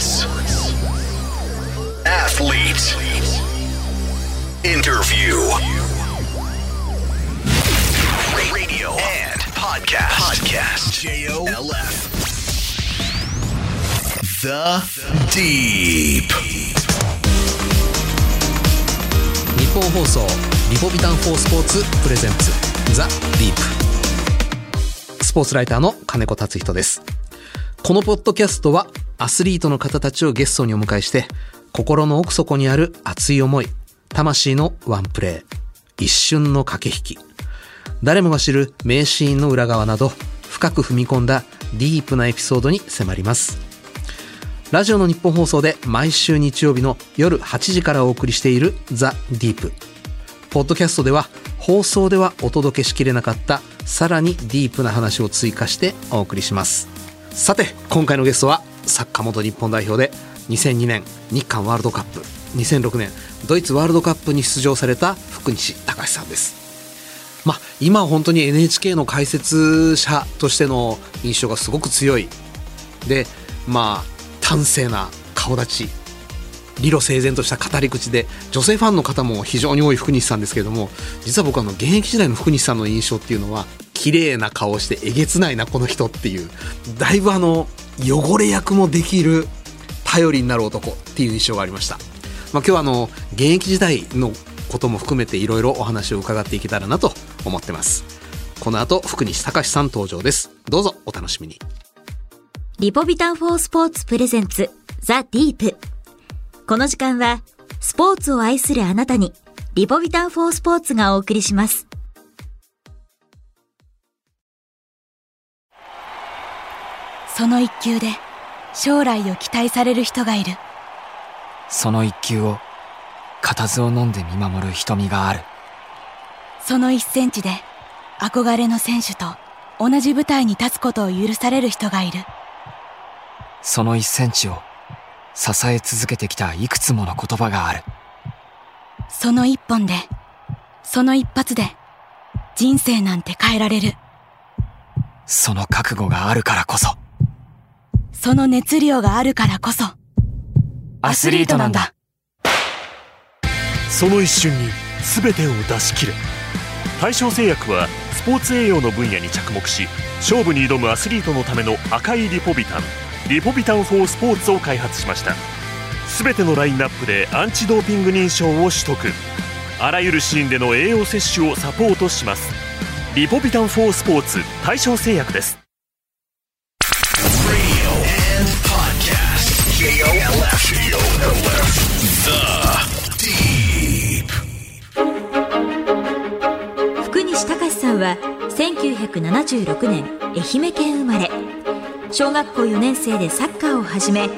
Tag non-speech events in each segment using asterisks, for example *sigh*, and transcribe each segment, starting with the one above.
Sports. Athlete. Interview. Radio and podcast. Podcast. J-O-L-F. The Deep. 日本放送リポビタン4スポーツプレゼンツザ・ディープスポーツライターの金子達人ですこのポッドキャストはアスリートの方たちをゲストにお迎えして心の奥底にある熱い思い魂のワンプレー一瞬の駆け引き。誰もが知る名シーンの裏側など深く踏み込んだディープなエピソードに迫ります。ラジオの日本放送で毎週日曜日の夜8時からお送りしているザ・ディープ。ポッドキャストでは放送ではお届けしきれなかったさらにディープな話を追加してお送りします。さて今回のゲストはサッカー元日本代表で2002年日韓ワールドカップ2006年ドイツワールドカップに出場された福西隆さんです。まあ今は本当に NHK の解説者としての印象がすごく強い。でまあ端正な顔立ち理路整然とした語り口で女性ファンの方も非常に多い福西さんですけれども実は僕あの現役時代の福西さんの印象っていうのは綺麗な顔してえげつないなこの人っていうだいぶあの汚れ役もできる頼りになる男っていう印象がありました、まあ、今日はあの現役時代のことも含めていろいろお話を伺っていけたらなと思ってます。この後福西隆さん登場です。どうぞお楽しみに。リポビタンフォースポーツプレゼンツザ・ディープ。この時間はスポーツを愛するあなたにリポビタンフォースポーツがお送りします。その一球で将来を期待される人がいる。その一球を固唾を飲んで見守る瞳がある。その一センチで憧れの選手と同じ舞台に立つことを許される人がいる。その一センチを支え続けてきたいくつもの言葉がある。その一本でその一発で人生なんて変えられる。その覚悟があるからこそその熱量があるからこそアスリートなんだ。その一瞬に全てを出し切れ。大正製薬はスポーツ栄養の分野に着目し勝負に挑むアスリートのための赤いリポビタンリポビタン4スポーツを開発しました。全てのラインナップでアンチドーピング認証を取得。あらゆるシーンでの栄養摂取をサポートします。リポビタン4スポーツ大正製薬です。は1976年愛媛県生まれ。小学校4年生でサッカーを始め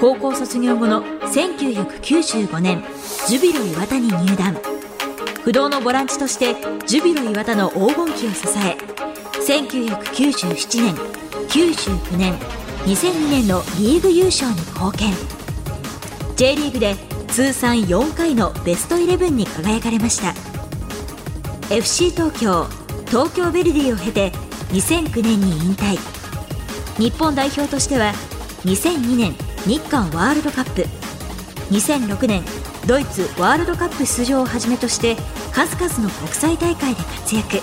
高校卒業後の1995年ジュビロ磐田に入団。不動のボランチとしてジュビロ磐田の黄金期を支え1997年99年2002年のリーグ優勝に貢献。J リーグで通算4回のベストイレブンに輝かれました。FC 東京東京ヴェルディを経て2009年に引退日本代表としては2002年日韓ワールドカップ2006年ドイツワールドカップ出場をはじめとして数々の国際大会で活躍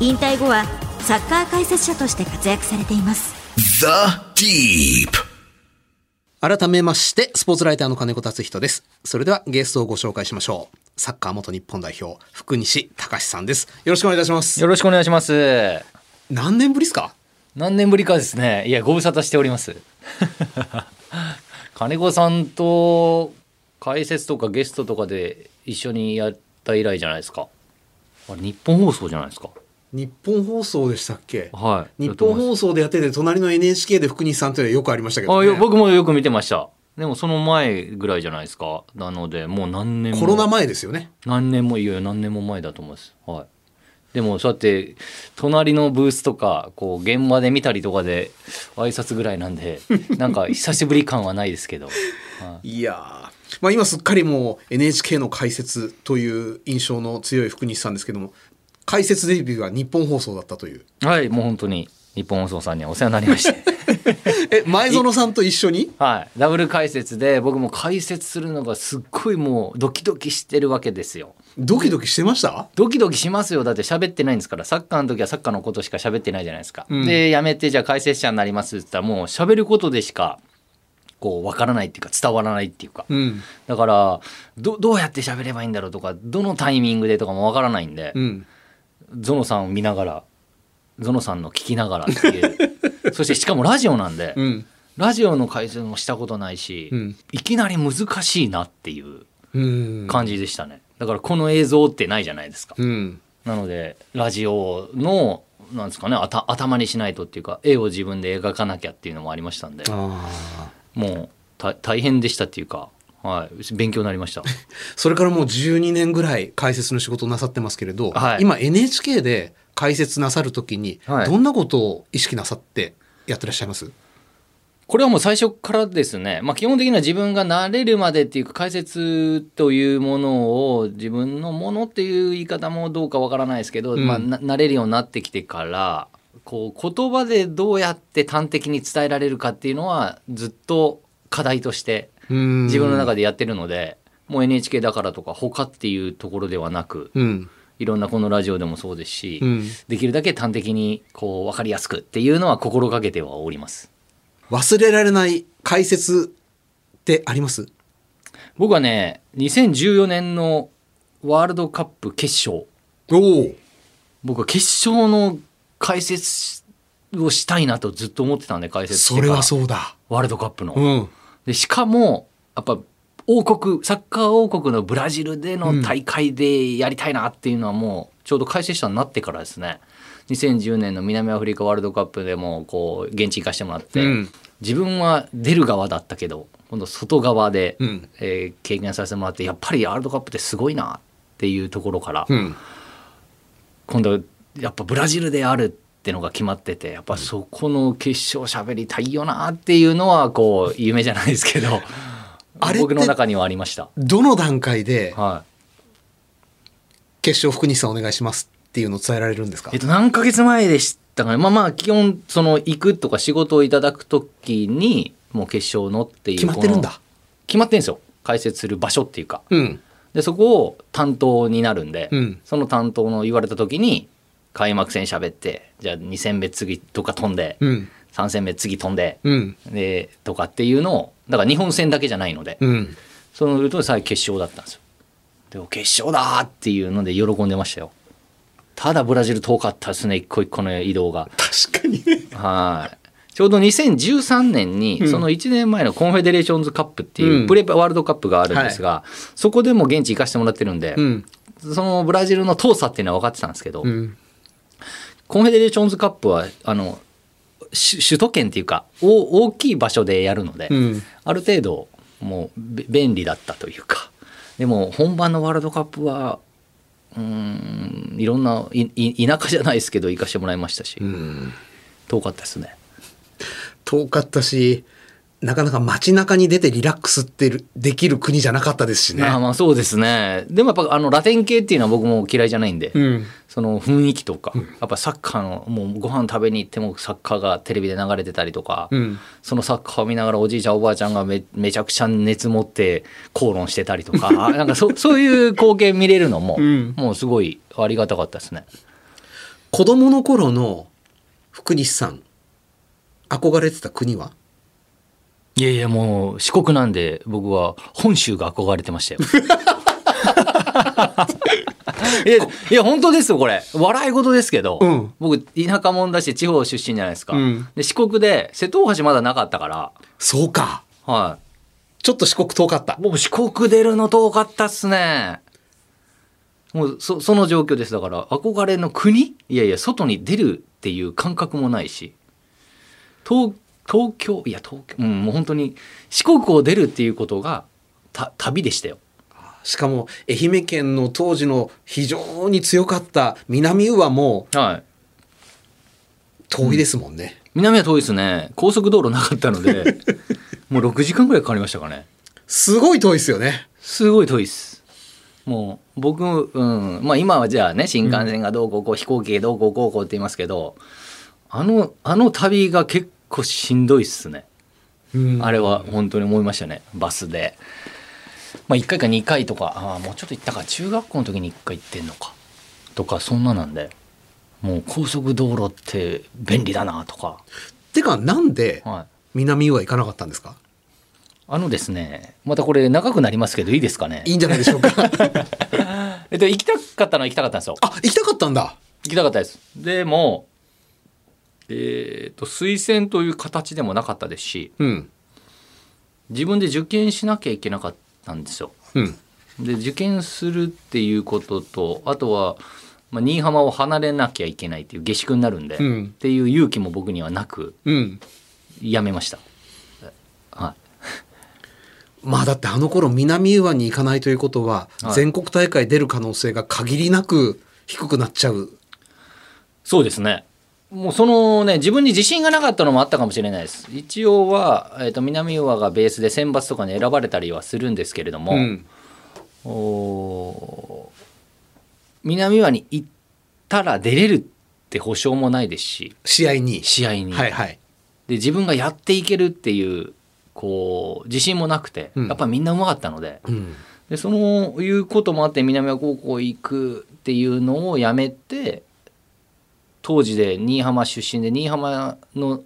引退後はサッカー解説者として活躍されています The Deep. 改めまして、スポーツライターの金子達人です。それではゲストをご紹介しましょう。サッカー元日本代表、福西隆さんです。よろしくお願いいたします。よろしくお願いします。何年ぶりですか？何年ぶりかですね。いや、ご無沙汰しております。*laughs* 金子さんと解説とかゲストとかで一緒にやった以来じゃないですか。あれ日本放送じゃないですか。日本放送でしたっけ？はい。日本放送でやってて、隣の NHK で福西さんというのはよくありましたけど、ね。あ僕もよく見てました。でもその前ぐらいじゃないですか。なので、もう何年も。コロナ前ですよね。何年もいやいや何年も前だと思います。はい。でもそうやって隣のブースとかこう現場で見たりとかで挨拶ぐらいなんで *laughs* なんか久しぶり感はないですけど、はいやーまあ今すっかりもう NHK の解説という印象の強い福西さんですけども、解説デビューは日本放送だったという。い、はい、もう本当に日本放送さんにはお世話になりましてえ前園さんと一緒に？はい、ダブル解説で僕も解説するのがすっごいもうドキドキしてるわけですよ。ドキドキしてました？ドキドキしますよ。だって喋ってないんですから。サッカーの時はサッカーのことしか喋ってないじゃないですか。うん。でやめてじゃあ解説者になりますって言ったらもう喋ることでしかこうわからないっていうか伝わらないっていうか、うん。だからどどうやって喋ればいいんだろうとかどのタイミングでとかもわからないんで、うん。ゾノさんを見ながらゾノさんの聞きながらっていう *laughs* *laughs* そしてしかもラジオなんで、うん。ラジオの解説もしたことないし、うん。いきなり難しいなっていううん。感じでしたね。だからこの映像ってないじゃないですか、うん。なのでラジオのなんですかね頭にしないとっていうか絵を自分で描かなきゃっていうのもありましたんでもうた大変でしたっていうか、はい、勉強になりました。*laughs* それからもう12年ぐらい解説の仕事をなさってますけれど、はい。今 NHK で解説なさるときにはい。どんなことを意識なさってやってらっしゃいます、これはもう最初からですね、まあ、基本的には自分が慣れるまでっていうか解説というものを自分のものっていう言い方もどうかわからないですけど、うん。まあ、な慣れるようになってきてからこう言葉でどうやって端的に伝えられるかっていうのはずっと課題として自自分の中でやってるので、もう NHK だからとか他っていうところではなくうんいろんなこのラジオでもそうですし、うん。できるだけ端的にこう分かりやすくっていうのは心がけてはおります。忘れられない解説ってあります？僕はね2014年のワールドカップ決勝。僕は決勝の解説をしたいなとずっと思ってたんで解説それはそうだ。ワールドカップの、うん。でしかもやっぱ王国サッカー王国のブラジルでの大会でやりたいなっていうのはもうちょうど解説者になってからですね。2010年の南アフリカワールドカップでもこう現地行かしてもらって、うん。自分は出る側だったけど今度外側で、うん。えー経験させてもらってやっぱりワールドカップってすごいなっていうところから、うん。今度やっぱブラジルであるってのが決まっててやっぱそこの決勝喋りたいよなっていうのはこう夢じゃないですけど *laughs* あれ僕の中にはありました。どの段階では決勝福西さんお願いしますっていうのを伝えられるんですか？い、えっと何ヶ月前でしたかね。まあまあ基本その行くとか仕事をいただく時にもう決勝のっていう決まってるんだ。決まってるんですよ。解説する場所っていうか。うん。でそこを担当になるんで、うん。その担当の言われた時に開幕戦喋ってじゃあ2戦目次とか飛んで、うん3戦目次飛んで、うん。でとかっていうのをだから日本戦だけじゃないので、うん。そうなると最後決勝だったんですよ。でも決勝だーっていうので喜んでましたよ。ただブラジル遠かったですね一個一個の移動が。確かにね。はい。ちょうど2013年に、うん。その1年前のコンフェデレーションズカップっていう、うん。プレワールドカップがあるんですが、そこでも現地行かせてもらってるんで、うんそのブラジルの遠さっていうのは分かってたんですけど、うん。コンフェデレーションズカップはあのし首都圏っていうかお大きい場所でやるので、うん。ある程度もうべ便利だったというか。でも本番のワールドカップはうーんいろんな田舎じゃないですけど行かしてもらいましたし、うん。遠かったですね。遠かったしなかなか街中に出てリラックスってるできる国じゃなかったですしね。まあまあそうですね。でもやっぱあのラテン系っていうのは僕も嫌いじゃないんで、うん。その雰囲気とか、やっぱサッカーのもうご飯食べに行ってもサッカーがテレビで流れてたりとか、うん。そのサッカーを見ながらおじいちゃんおばあちゃんがめめちゃくちゃ熱持って口論してたりとか *laughs* なんかそそういう光景見れるのも、うん。もうすごいありがたかったですね。子供の頃の福西さん憧れてた国は？いやいやもう四国なんで僕は本州が憧れてましたよ。*laughs* いやいや本当ですよこれ。笑い事ですけど、うん。僕田舎者だし地方出身じゃないですか、うん。で四国で瀬戸大橋まだなかったから。そうか。はい。ちょっと四国遠かった。僕四国出るの遠かったっすね。もうそその状況です。だから憧れの国？いやいや外に出るっていう感覚もないし。東東京いや東京うんもう本当に四国を出るっていうことがた旅でしたよ。しかも愛媛県の当時の非常に強かった南宇和もはい。遠いですもんね、南は遠いですね。高速道路なかったので *laughs* もう6時間ぐらいかかりましたかね。すごい遠いですよね。すごい遠いです。もう僕、うん、まあ今はじゃあね新幹線がどうこうこう、飛行機がどうこうこうこうって言いますけどあのあの旅が結構しんどいっすね。うん。あれは本当に思いましたね。バスで。まあ1回か2回とかああもうちょっと行ったか。中学校の時に1回行ってんのか。とかそんななんで。もう高速道路って便利だなとか、てかなんではい、南は行かなかったんですか？あのですねまたこれ長くなりますけどいいですかね？いいんじゃないでしょうか。*laughs* えっと行きたかったのは行きたかったんですよ。あ行きたかったんだ。行きたかったです。でもえっと推薦という形でもなかったですしうん。自分で受験しなきゃいけなかったんですよ。うん。で受験するっていうこととあとは、まあ、新居浜を離れなきゃいけないっていう下宿になるんで、うん。っていう勇気も僕にはなくうん。やめました。はい。*laughs* まあだってあの頃南浦和に行かないということは、はい。全国大会出る可能性が限りなく低くなっちゃう。そうですね。もうそのね、自分に自信がなかったのもあったかもしれないです。一応は、えー、と南浦和がベースで選抜とかに選ばれたりはするんですけれども、うん。おー南浦和に行ったら出れるって保証もないですし、試合に。試合に。はいはい。で自分がやっていけるっていう、こう、自信もなくて、うん。やっぱみんなうまかったので、うん。でそのいうこともあって南は高校行くっていうのをやめて当時で新居浜出身で新居浜の、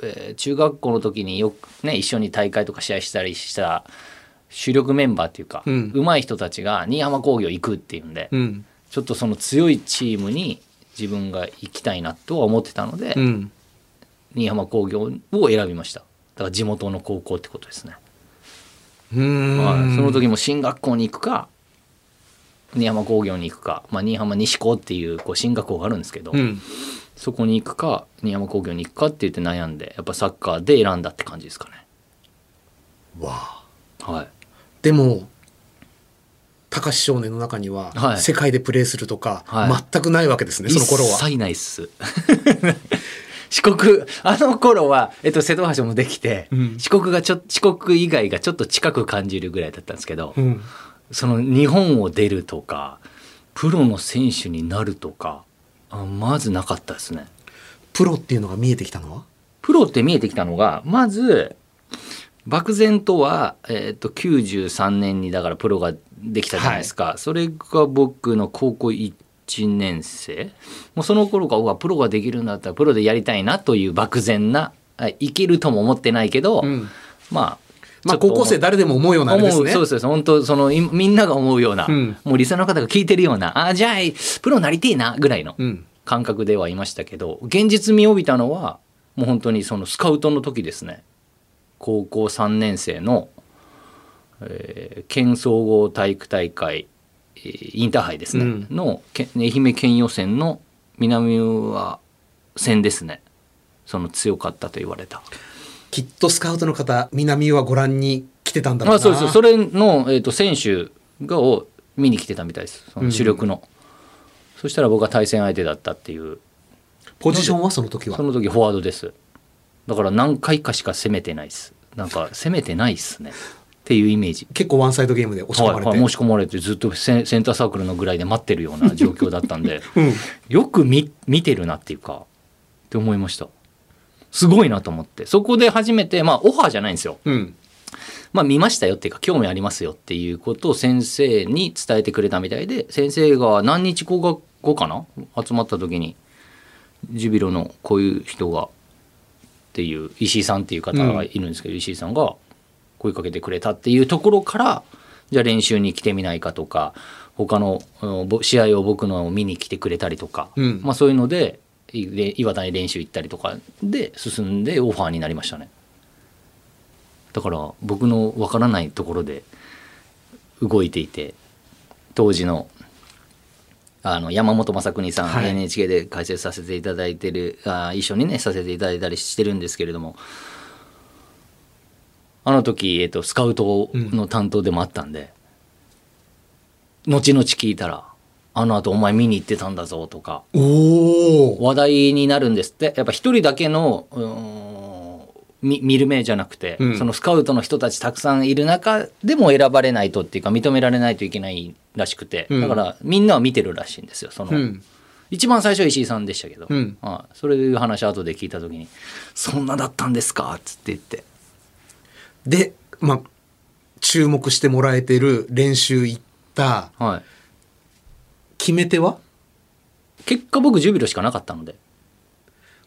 えー中学校の時によくね一緒に大会とか試合したりした主力メンバーっていうか、うん。上手い人たちが新居浜工業行くっていうんで、うん。ちょっとその強いチームに自分が行きたいなとは思ってたので、うん。新居浜工業を選びました。だから地元の高校ってことですね。うーん。はい、その時も進学校に行くか新居浜工業に行くか、まあ、新居浜西高っていうこう進学校があるんですけど、うん。そこに行くか新居浜工業に行くかって言って悩んでやっぱサッカーで選んだって感じですかね。わあ。はい、でも高橋少年の中には、はい。世界でプレーするとか、はい。全くないわけですねその頃は。一切ないっす。*laughs* 四国あの頃は、えっと、瀬戸橋もできて、うん。四国がちょ四国以外がちょっと近く感じるぐらいだったんですけど、うんその日本を出るとかプロの選手になるとかあまずなかったですね。プロっていうのが見えてきたのは？プロって見えてきたのがまず漠然とは、えー、と93年にだからプロができたじゃないですか、それが僕の高校1年生。もうその頃からプロができるんだったらプロでやりたいなという漠然なあいけるとも思ってないけど、うん。まあまあ高校生誰でも思うようなあれですね。そうです本当そのいみんなが思うような、うん。もうリスナーの方が聞いてるような。あじゃあプロなりてえなぐらいのうん。感覚ではいましたけど現実味を帯びたのはもう本当にそのスカウトの時ですね。高校3年生の、えー県総合体育大会、えーインターハイですね、うん。のけ愛媛県予選の南は戦ですね。その強かったと言われたきっとスカウトの方南はご覧に来てたんだろうな。あそうですそれの、えー、と選手がを見に来てたみたいです。その主力の、そしたら僕は対戦相手だったっていう。ポジションはその時は？その時フォワードです。だから何回かしか攻めてないです。なんか攻めてないっすね。っていうイメージ。結構ワンサイドゲームで押し込まれて、はいはい、申し込まれてずっとセンセンターサークルのぐらいで待ってるような状況だったんで。うん。よく見見てるなっていうかって思いましたすごいなと思って。そこで初めてまあオファーじゃないんですよ。うん。まあ見ましたよっていうか興味ありますよっていうことを先生に伝えてくれたみたいで先生が何日後か後かな？集まった時にジュビロのこういう人がっていう石井さんっていう方がいるんですけど、石井さんが声かけてくれたっていうところからじゃあ練習に来てみないかとか他の試合を僕のを見に来てくれたりとか、うん。まあそういうので岩田に練習行ったりとかで進んでオファーになりましたね。だから僕のわからないところで動いていて当時のあの山本昌邦さん、はい NHK で解説させていただいてるあ一緒にねさせていただいたりしてるんですけれどもあの時、えっと、スカウトの担当でもあったんで、後々聞いたら「あの後お前見に行ってたんだぞ」とか。話題になるんですって。やっぱ一人だけの見る目じゃなくて、うん。そのスカウトの人たちたくさんいる中でも選ばれないとっていうか認められないといけないらしくて、うん。だからみんなは見てるらしいんですよその、うん。一番最初は石井さんでしたけど、うん。はいそれいう話後で聞いた時に「そんなだったんですか」っつって言って。で、まあ、注目してもらえてる練習行ったはい決め手は？結果僕ジュビロしかなかったので。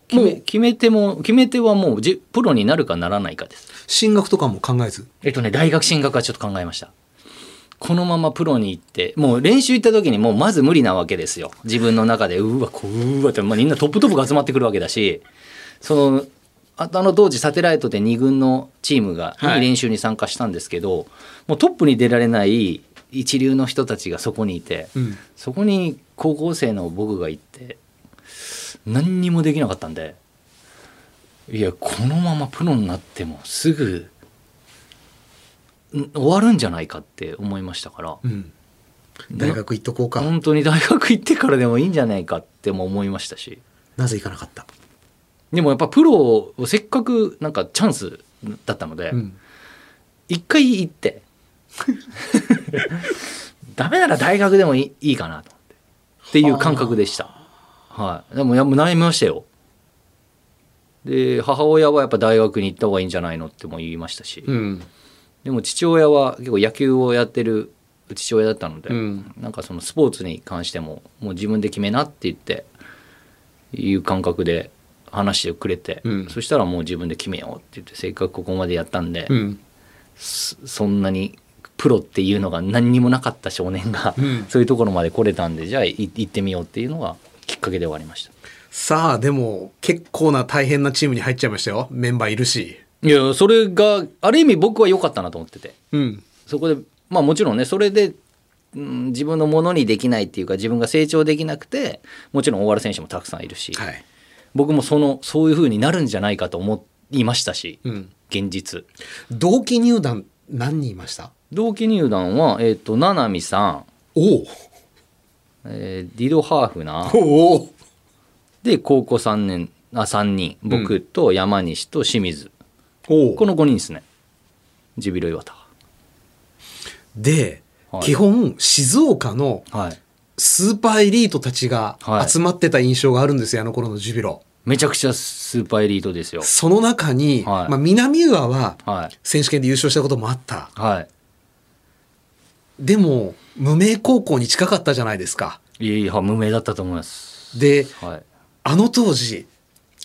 決め決め手も決め手はもうじプロになるかならないかです。進学とかも考えず？えっとね大学進学はちょっと考えました。このままプロに行ってもう練習行った時にもうまず無理なわけですよ。自分の中でうわこううわって、まあ、みんなトップトップが集まってくるわけだしそのああの当時サテライトで2軍のチームがはい練習に参加したんですけど、もうトップに出られない一流の人たちがそこにいて、うん。そこに高校生の僕が行って何にもできなかったんでいやこのままプロになってもすぐん終わるんじゃないかって思いましたから。うん。大学行っとこうか。本当に大学行ってからでもいいんじゃないかっても思いましたし。なぜ行かなかった？でもやっぱプロをせっかくなんかチャンスだったのでうん。一回行って *laughs* ダメなら大学でもいいかなと。思ってっていう感覚でした。はい。でもやもう悩みましたよ。で母親はやっぱ大学に行った方がいいんじゃないのっても言いましたし、うん。でも父親は結構野球をやってる父親だったので、うん。なんかそのスポーツに関してももう自分で決めなって言っていう感覚で話してくれて、うん。そしたらもう自分で決めようって言ってせっかくここまでやったんで、うん。そそんなにプロっていうのが何にもなかった少年が、うん。そういうところまで来れたんでじゃあい行ってみようっていうのがきっかけではありました。さあでも結構な大変なチームに入っちゃいましたよ。メンバーいるし。いやそれがある意味僕は良かったなと思ってて。うん。そこでまあもちろんねそれで、うん、自分のものにできないっていうか自分が成長できなくてもちろん大原選手もたくさんいるし、はい。僕もそのそういう風になるんじゃないかと思いましたし、うん。現実。同期入団何人いました？同期入団は、えっと七海さん、おえーディドハーフナー。おお。で高校3年あ3人。僕と山西と清水、おこの5人ですね。ジュビロ磐田。で、はい。基本静岡のはい。スーパーエリートたちがはい。集まってた印象があるんですよ、あの頃のジュビロ。めちゃくちゃスーパーエリートですよ。その中に、はい。まあ、南浦ははい。選手権で優勝したこともあった。はい。でも、無名高校に近かったじゃないですか。いやいや無名だったと思います。で、はい。あの当時、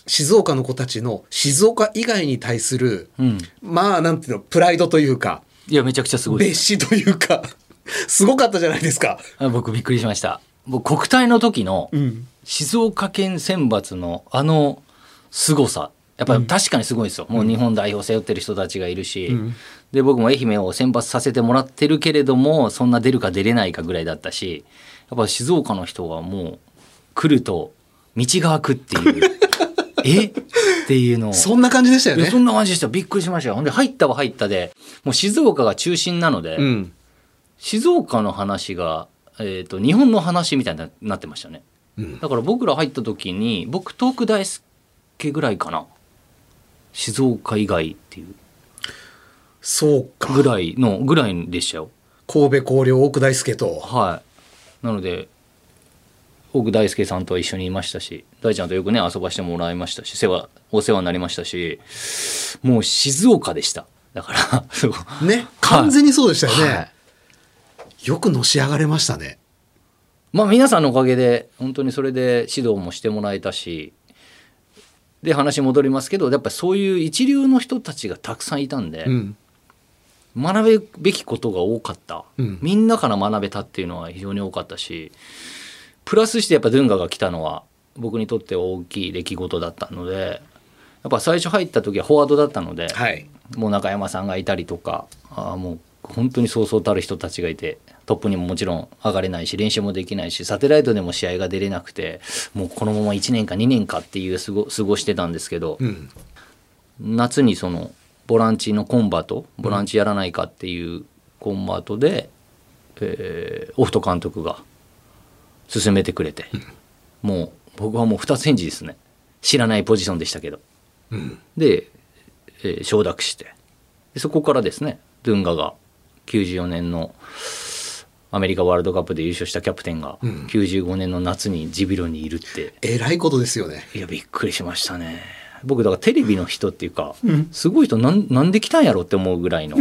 静岡の子たちの静岡以外に対する、うん。まあ、なんていうの、プライドというか、いやめちゃくちゃすごいです。別視というか、*laughs* すごかったじゃないですか。あ僕びっくりしました僕国体の時のうん。静岡県選抜のあの凄さ。やっぱり確かにすごいですよ、もう日本代表背負ってる人たちがいるし、ん。で僕も愛媛を選抜させてもらってるけれどもそんな出るか出れないかぐらいだったし。やっぱ静岡の人がもう来ると道が開くっていう。*laughs* え？っていうのを。そんな感じでしたよね。そ。んな感じでした。びっくりしましたよ。ほんで入ったは入ったで。もう静岡が中心なので、うん。静岡の話が、えー、と日本の話みたいになってましたね、うんだから僕ら入った時に僕東北大輔ぐらいかな静岡以外っていうそうか。ぐらいのぐらいでしたよ神戸広陵大久大輔と。はいなので奥大輔さんと一緒にいましたし大ちゃんとよくね遊ばしてもらいましたし世話お世話になりましたしもう静岡でしただからね。完全にそうでしたよね。はいよくのし上がれましたね。まあ皆さんのおかげで本当にそれで指導もしてもらえたしで話戻りますけどやっぱりそういう一流の人たちがたくさんいたんで、うん。学ぶべきことが多かった、うんみんなから学べたっていうのは非常に多かったしプラスしてやっぱドゥンガが来たのは僕にとっては大きい出来事だったのでやっぱ最初入った時はフォワードだったので、はい。もう中山さんがいたりとかあーもう本当にそうそうたる人たちがいてトップにももちろん上がれないし練習もできないしサテライトでも試合が出れなくてもうこのまま1年か2年かっていう過ご過ごしてたんですけど、うん。夏にそのボランチのコンバートボランチやらないかっていうコンバートで、えーオフト監督が進めてくれて、もう僕はもう二つ返事ですね知らないポジションでしたけど。うん。で、えー承諾してでそこからですねドゥンガが94年のアメリカワールドカップで優勝したキャプテンが95年の夏にジビロにいるって、えらいことですよね。いやびっくりしましたね。僕だからテレビの人っていうか、すごい人なんなんで来たんやろって思うぐらいの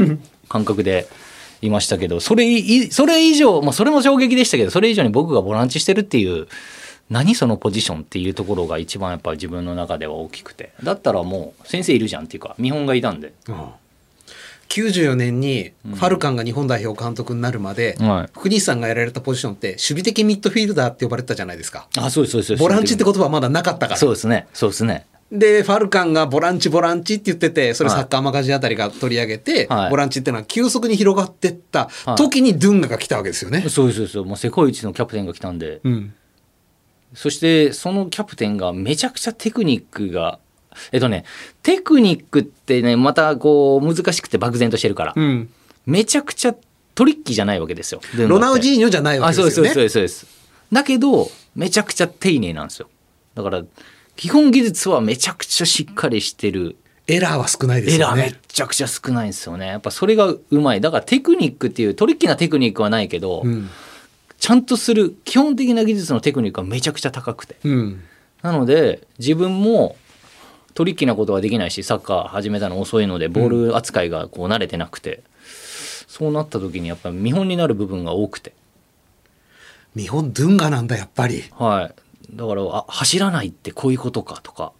感覚でいましたけどそれいそれ以上、まあ、それも衝撃でしたけどそれ以上に僕がボランチしてるっていう何そのポジションっていうところが一番やっぱり自分の中では大きくて。だったらもう先生いるじゃんっていうか見本がいたんで、94年にファルカンが日本代表監督になるまで、はい。福西さんがやられたポジションって守備的ミッドフィールダーって呼ばれてたじゃないですか。あそうですそうですボランチって言葉はまだなかったから。そうですね。そうですね。で、ファルカンがボランチボランチって言ってて、それはい。サッカーマガジンあたりが取り上げて、はい。ボランチっていうのは急速に広がってった時にドゥンガが来たわけですよね。そうですそうです。もう世界一のキャプテンが来たんで、うん。そしてそのキャプテンがめちゃくちゃテクニックがえっとねテクニックってねまたこう難しくて漠然としてるから、うん。めちゃくちゃトリッキーじゃないわけですよロナウジーニョじゃないわあけですよね。そうですそうですそうですそうですだけどめちゃくちゃ丁寧なんですよだから基本技術はめちゃくちゃしっかりしてるエラーは少ないですエラーめよね。ちゃくちゃ少ないんですよねやっぱそれがうまいだからテクニックっていうトリッキーなテクニックはないけど、うん。ちゃんとする基本的な技術のテクニックはめちゃくちゃ高くてうん。なので自分もトリッキーなことはできないしサッカー始めたの遅いのでボール扱いがこう慣れてなくて、そうなった時にやっぱり見本になる部分が多くて、日本ドゥンガなんだ、やっぱり。はい、だからあ走らないってこういうことかとか、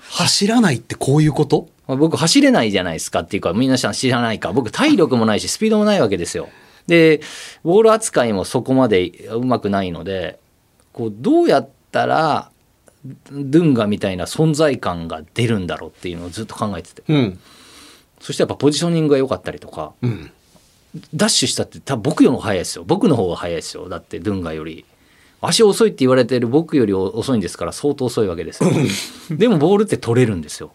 走らないってこういうこと？まあ僕走れないじゃないですかっていうか皆さん知らないか。僕体力もないしスピードもないわけですよ。でボール扱いもそこまでうまくないのでこうどうやったらドゥンガみたいな存在感が出るんだろうっていうのをずっと考えててうん。そしてやっぱポジショニングが良かったりとかうん。ダッシュしたって多分僕よりも速いですよ僕の方が速いですよだってドゥンガより足遅いって言われてる僕より遅いんですから相当遅いわけですよ *laughs* でもボールって取れるんですよ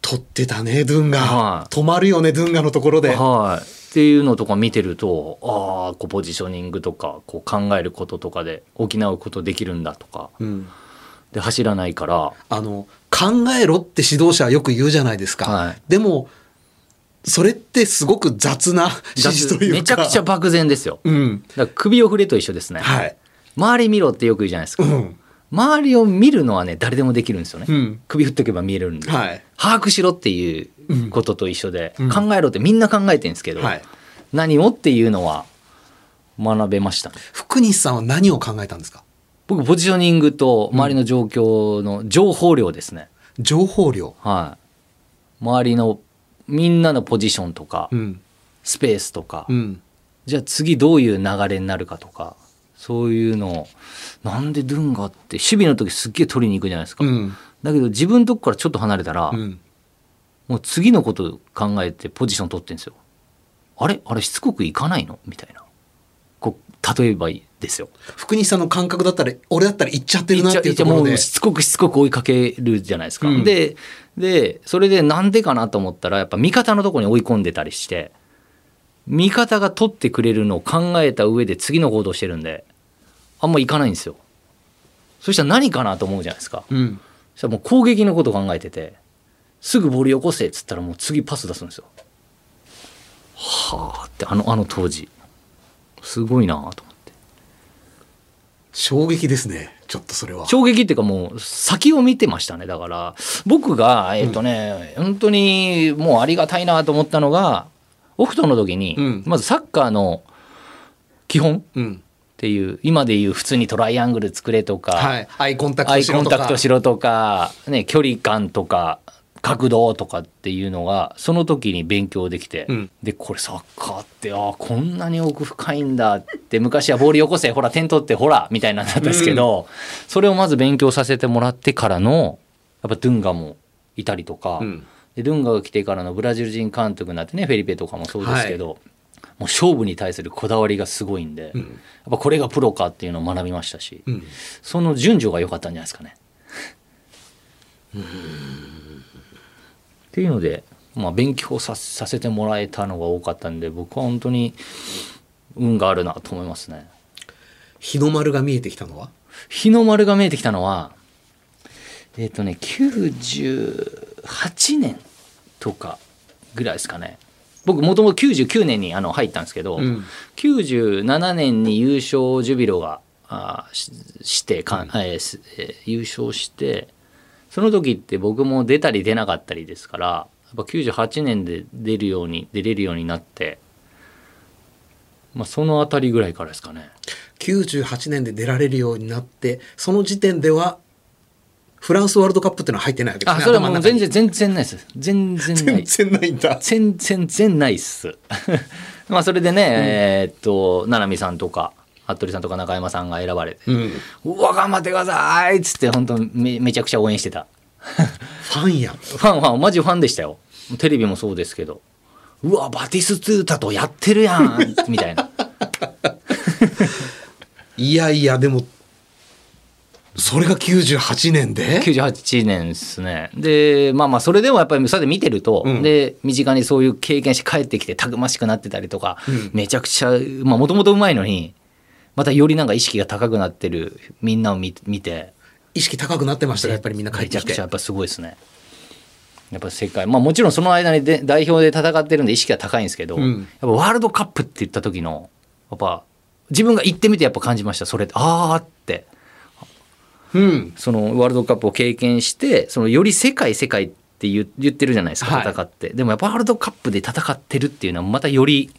取ってたね、ドゥンガ。はい止まるよね、ドゥンガのところで。はいっていうのとか見てるとああポジショニングとかこう考えることとかで補うことできるんだとかうん。で走らないからあの、考えろって指導者はよく言うじゃないですか。はいでも、それってすごく雑な指示というか。めちゃくちゃ漠然ですようん。だから首を振れと一緒ですね、はい。周り見ろってよく言うじゃないですか、うん。周りを見るのはね誰でもできるんですよね、うん首振っとけば見えるんで、はい。把握しろっていうことと一緒で、うん考えろってみんな考えてるんですけど、はい。何をっていうのは学べました？ね福西さんは何を考えたんですか？僕ポジショニングと周りの状況の情報量ですね、情報量。はい周りのみんなのポジションとか、うん。スペースとか、うん。じゃあ次どういう流れになるかとかそういうのをなんでドゥンガって守備の時すっげえ取りに行くじゃないですか、うん。だけど自分のとこからちょっと離れたら、うん。もう次のこと考えてポジション取ってんですよ。あれ？あれしつこくいかないの？みたいな。こう例えばいいですよ。福西さんの感覚だったら、俺だったら行っちゃってるなっていうところでもう。しつこくしつこく追いかけるじゃないですか。うんででそれでなんでかなと思ったらやっぱ味方のところに追い込んでたりして味方が取ってくれるのを考えた上で次の行動してるんであんま行かないんですよ。そしたら何かなと思うじゃないですか。うん。そしたらもう攻撃のこと考えててすぐボールよこせっつったらもう次パス出すんですよ。はあってあのあの当時すごいなと思って衝撃ですね。ちょっとそれは。衝撃っていうかもう先を見てましたねだから僕がえっ、とね、本当にもうありがたいなと思ったのがオフトの時に、うんまずサッカーの基本っうん。ていう今でいう普通にトライアングル作れとか、はい。アイコンタクアイコントしろとか。タクトしろとか、ね、距離感とか角度とかっていうのがその時に勉強できて、うんでこれサッカーってあーこんなに奥深いんだって昔はボールよこせほら点取ってほらみたいなんだったんですけど、それをまず勉強させてもらってからのやっぱドゥンガもいたりとか、うんでドゥンガが来てからのブラジル人監督になってねフェリペとかもそうですけど、もう勝負に対するこだわりがすごいんで、やっぱこれがプロかっていうのを学びましたし。うん。その順序が良かったんじゃないですかね。っていうので、まあ、勉強ささせてもらえたのが多かったんで僕は本当に運があるなと思いますね。日の丸が見えてきたのは？日の丸が見えてきたのはえっ、とね98年とかぐらいですかね。僕もともと99年にあの入ったんですけど、うん。97年に優勝ジュビロがあーししてか、えーすえー優勝してその時って僕も出たり出なかったりですからやっぱ98年で出るように出れるようになって、まあ、そのあたりぐらいからですかね。98年で出られるようになってその時点ではフランスワールドカップっていうのは入ってないわけですねあそれはもう全然全然ないです。全然ない。全然ないんだ。全然全然ないっす。*laughs* まあそれでね、えーっと七海さんとか服部さんとか中山さんが選ばれてうん。うわ頑張ってくださいっつって本当めめちゃくちゃ応援してた。*laughs* ファンやファンファンマジファンでしたよ。テレビもそうですけど。うわバティストゥータとやってるやんみたいな。*laughs* いやいやでもそれが98年で？98年ですね。でまあまあそれでもやっぱりそれで見てると、うん。で身近にそういう経験して帰ってきてたくましくなってたりとか、うん。めちゃくちゃもともとうまいのにまたよりなんか意識が高くなってるみんなを見見て。意識高くなってましたかやっぱりみんな帰ってきて。めちゃくちゃやっぱすごいですね。やっぱ世界。まあもちろんその間にで代表で戦ってるんで意識が高いんですけど、うん。やっぱワールドカップって言った時のやっぱ自分が行ってみてやっぱ感じました。それああって。うん。そのワールドカップを経験してそのより世界世界って言言ってるじゃないですかはい。戦って、でもやっぱワールドカップで戦ってるっていうのはまたより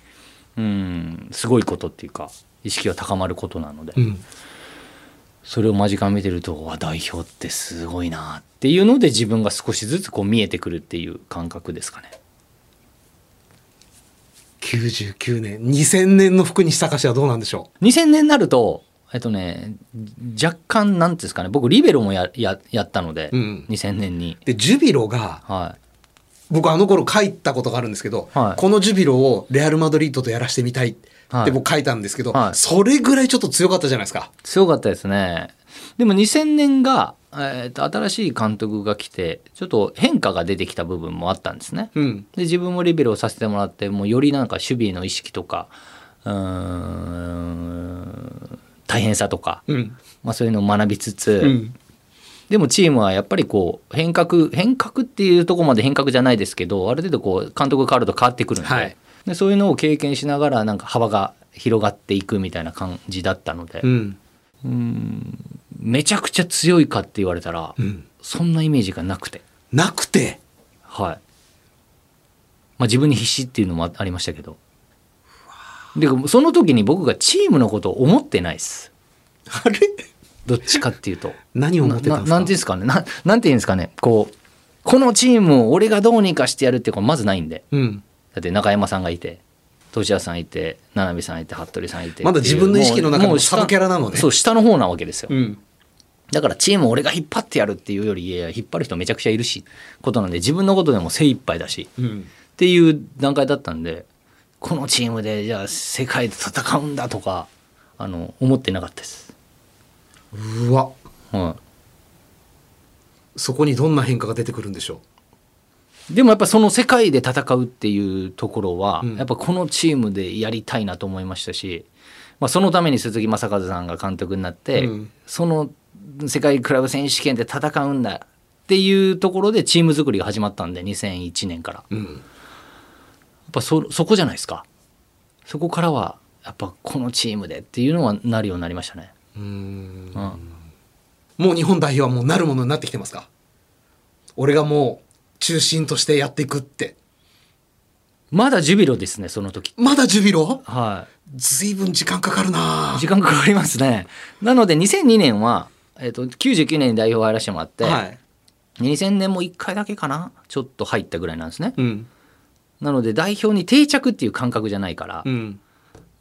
うんすごいことっていうか意識が高まることなので、うん。それを間近見てるとわ代表ってすごいなっていうので自分が少しずつこう見えてくるっていう感覚ですかね。99年。2000年の福西隆はどうなんでしょ2000年になるとえっとね若干なんていうんですかね。僕リベロもやややったので、うん。2000年に。うでジュビロがはい。僕あの頃書いたことがあるんですけど、はい。このジュビロをレアル・マドリードとやらせてみたいってはい。僕書いたんですけど、はい。それぐらいちょっと強かったじゃないですか。強かったですね。でも2000年が、えーと新しい監督が来てちょっと変化が出てきた部分もあったんですね。うん。で自分もリベロをさせてもらってもうよりなんか守備の意識とかうーん大変さとか、うん。まあ、そういうのを学びつつ、うん。でもチームはやっぱりこう変革変革っていうところまで変革じゃないですけどある程度こう監督が変わると変わってくるので,、はいでそういうのを経験しながらなんか幅が広がっていくみたいな感じだったので、うん。めちゃくちゃ強いかって言われたら、うん。そんなイメージがなくて。なくて？はい。まあ自分に必死っていうのもあありましたけど。でその時に僕がチームのことを思ってないです。あれ？どっちかっていうと。何を思ってたんですか？ななんていうんですかね？ななんていうんですかね？こうこのチームを俺がどうにかしてやるっていうのがまずないんで。うんだって中山さんがいて年谷さんいて七海さんいて服部さんいてまだ自分の意識の中でもうう下サブキャラなのねそう下の方なわけですよ、うん。だからチームを俺が引っ張ってやるっていうよりいや引っ張る人めちゃくちゃいるしことなんで自分のことでも精一杯だしうん。っていう段階だったんでこのチームでじゃあ世界で戦うんだとかあの思ってなかったです、うわ。はいそこにどんな変化が出てくるんでしょでもやっぱその世界で戦うっていうところは、うん。やっぱこのチームでやりたいなと思いましたし、まあ、そのために鈴木正和さんが監督になって、うん。その世界クラブ選手権で戦うんだっていうところでチーム作りが始まったんで2001年から。やう、うん、っぱそそこじゃないですか。そこからはやっぱこのチームでっていうのはなるようになりましたね。うーん。うん。もう日本代表はもうなるものになってきてますか？俺がもう中心としてやっていくって。まだジュビロですねその時。まだジュビロ？はい。ずいぶん時間かかるな。時間かかりますね。なので2002年は、えっと99年に代表入らせてもらって、はい。2000年も1回だけかなちょっと入ったぐらいなんですね。うん。なので代表に定着っていう感覚じゃないから、うん。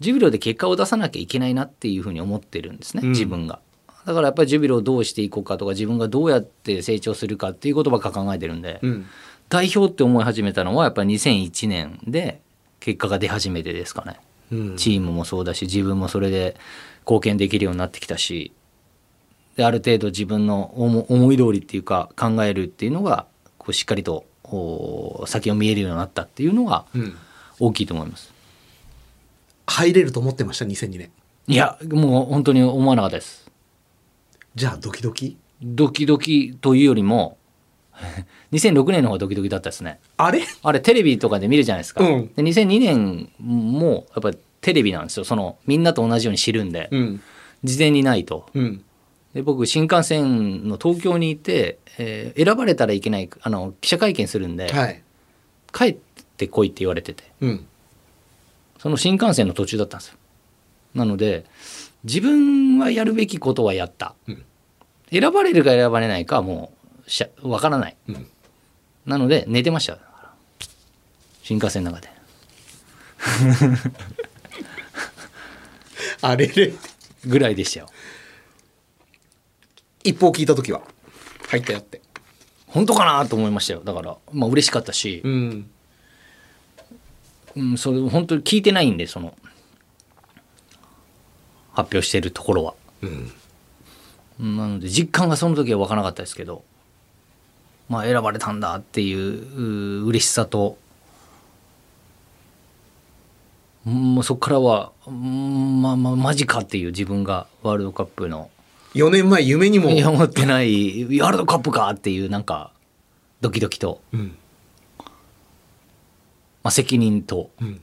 ジュビロで結果を出さなきゃいけないなっていうふうに思ってるんですね、うん。自分が。だからやっぱりジュビロをどうしていこうかとか自分がどうやって成長するかっていうことばっか考えてるんで、うん代表って思い始めたのはやっぱり2001年で結果が出始めてですかね。うんチームもそうだし自分もそれで貢献できるようになってきたしである程度自分の思思い通りっていうか考えるっていうのがこうしっかりとお先を見えるようになったっていうのがうん大きいと思います。入れると思ってました？2002年いやもう本当に思わなかったです。じゃあドキドキ？ドキドキというよりも *laughs* 2006年の方がドキドキだったですね。あれ？あれテレビとかで見るじゃないですか、うん。で2002年もやっぱりテレビなんですよ。そのみんなと同じように知るんで、うん。事前にないと。うん。で僕新幹線の東京にいて、えー選ばれたらいけないあの記者会見するんで、はい。帰ってこいって言われてて。うん。その新幹線の途中だったんですよ。なので自分はやるべきことはやった、うん。選ばれるか選ばれないかはもうしゃわからない、うん。なので寝てました。新幹線の中で。*laughs* あれれ。ぐらいでしたよ。一報聞いた時は入ったよって。本当かなと思いましたよ。だからまあ嬉しかったし、うん。うん、それ本当に聞いてないんでその発表してるところは、うん、なので実感がその時は分からなかったですけどまあ選ばれたんだっていうう嬉しさとうんもうそこからはうんまあまあマジかっていう自分がワールドカップの4年前夢にも。思ってないワールドカップかっていうなんかドキドキと、うん。まあ、責任とうん。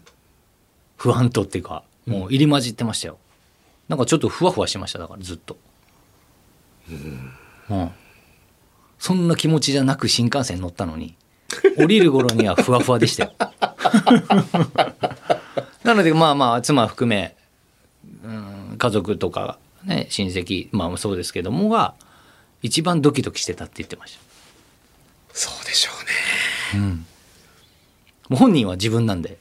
不安とっていうかもう入り混じってましたよ、なんかちょっとふわふわしてましただからずっと。うん、そんな気持ちじゃなく新幹線乗ったのに *laughs* 降りる頃にはふわふわでしたよ。*laughs* なのでまあまあ妻含め、うん、家族とかね親戚まあそうですけどもが一番ドキドキしてたって言ってました。そうでしょうね。もう本人は自分なんで、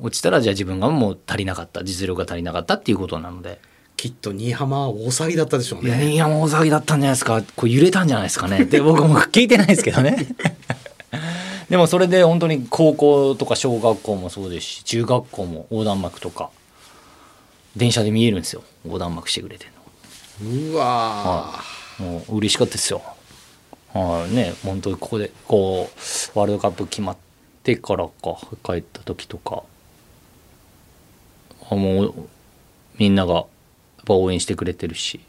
落ちたらじゃあ自分がもう足りなかった実力が足りなかったっていうことなので、きっと新居浜は大騒ぎだったでしょうね。いやもう大騒ぎだったんじゃないですか。こう揺れたんじゃないですかね。で僕も聞いてないですけどね。*laughs* でもそれで本当に高校とか小学校もそうですし中学校も横断幕とか電車で見えるんですよ。横断幕してくれてうわもう嬉しかったですよ。はい。ね本当にここでこうワールドカップ決まってからか帰った時とか。あもうみんながやっぱ応援してくれてるし、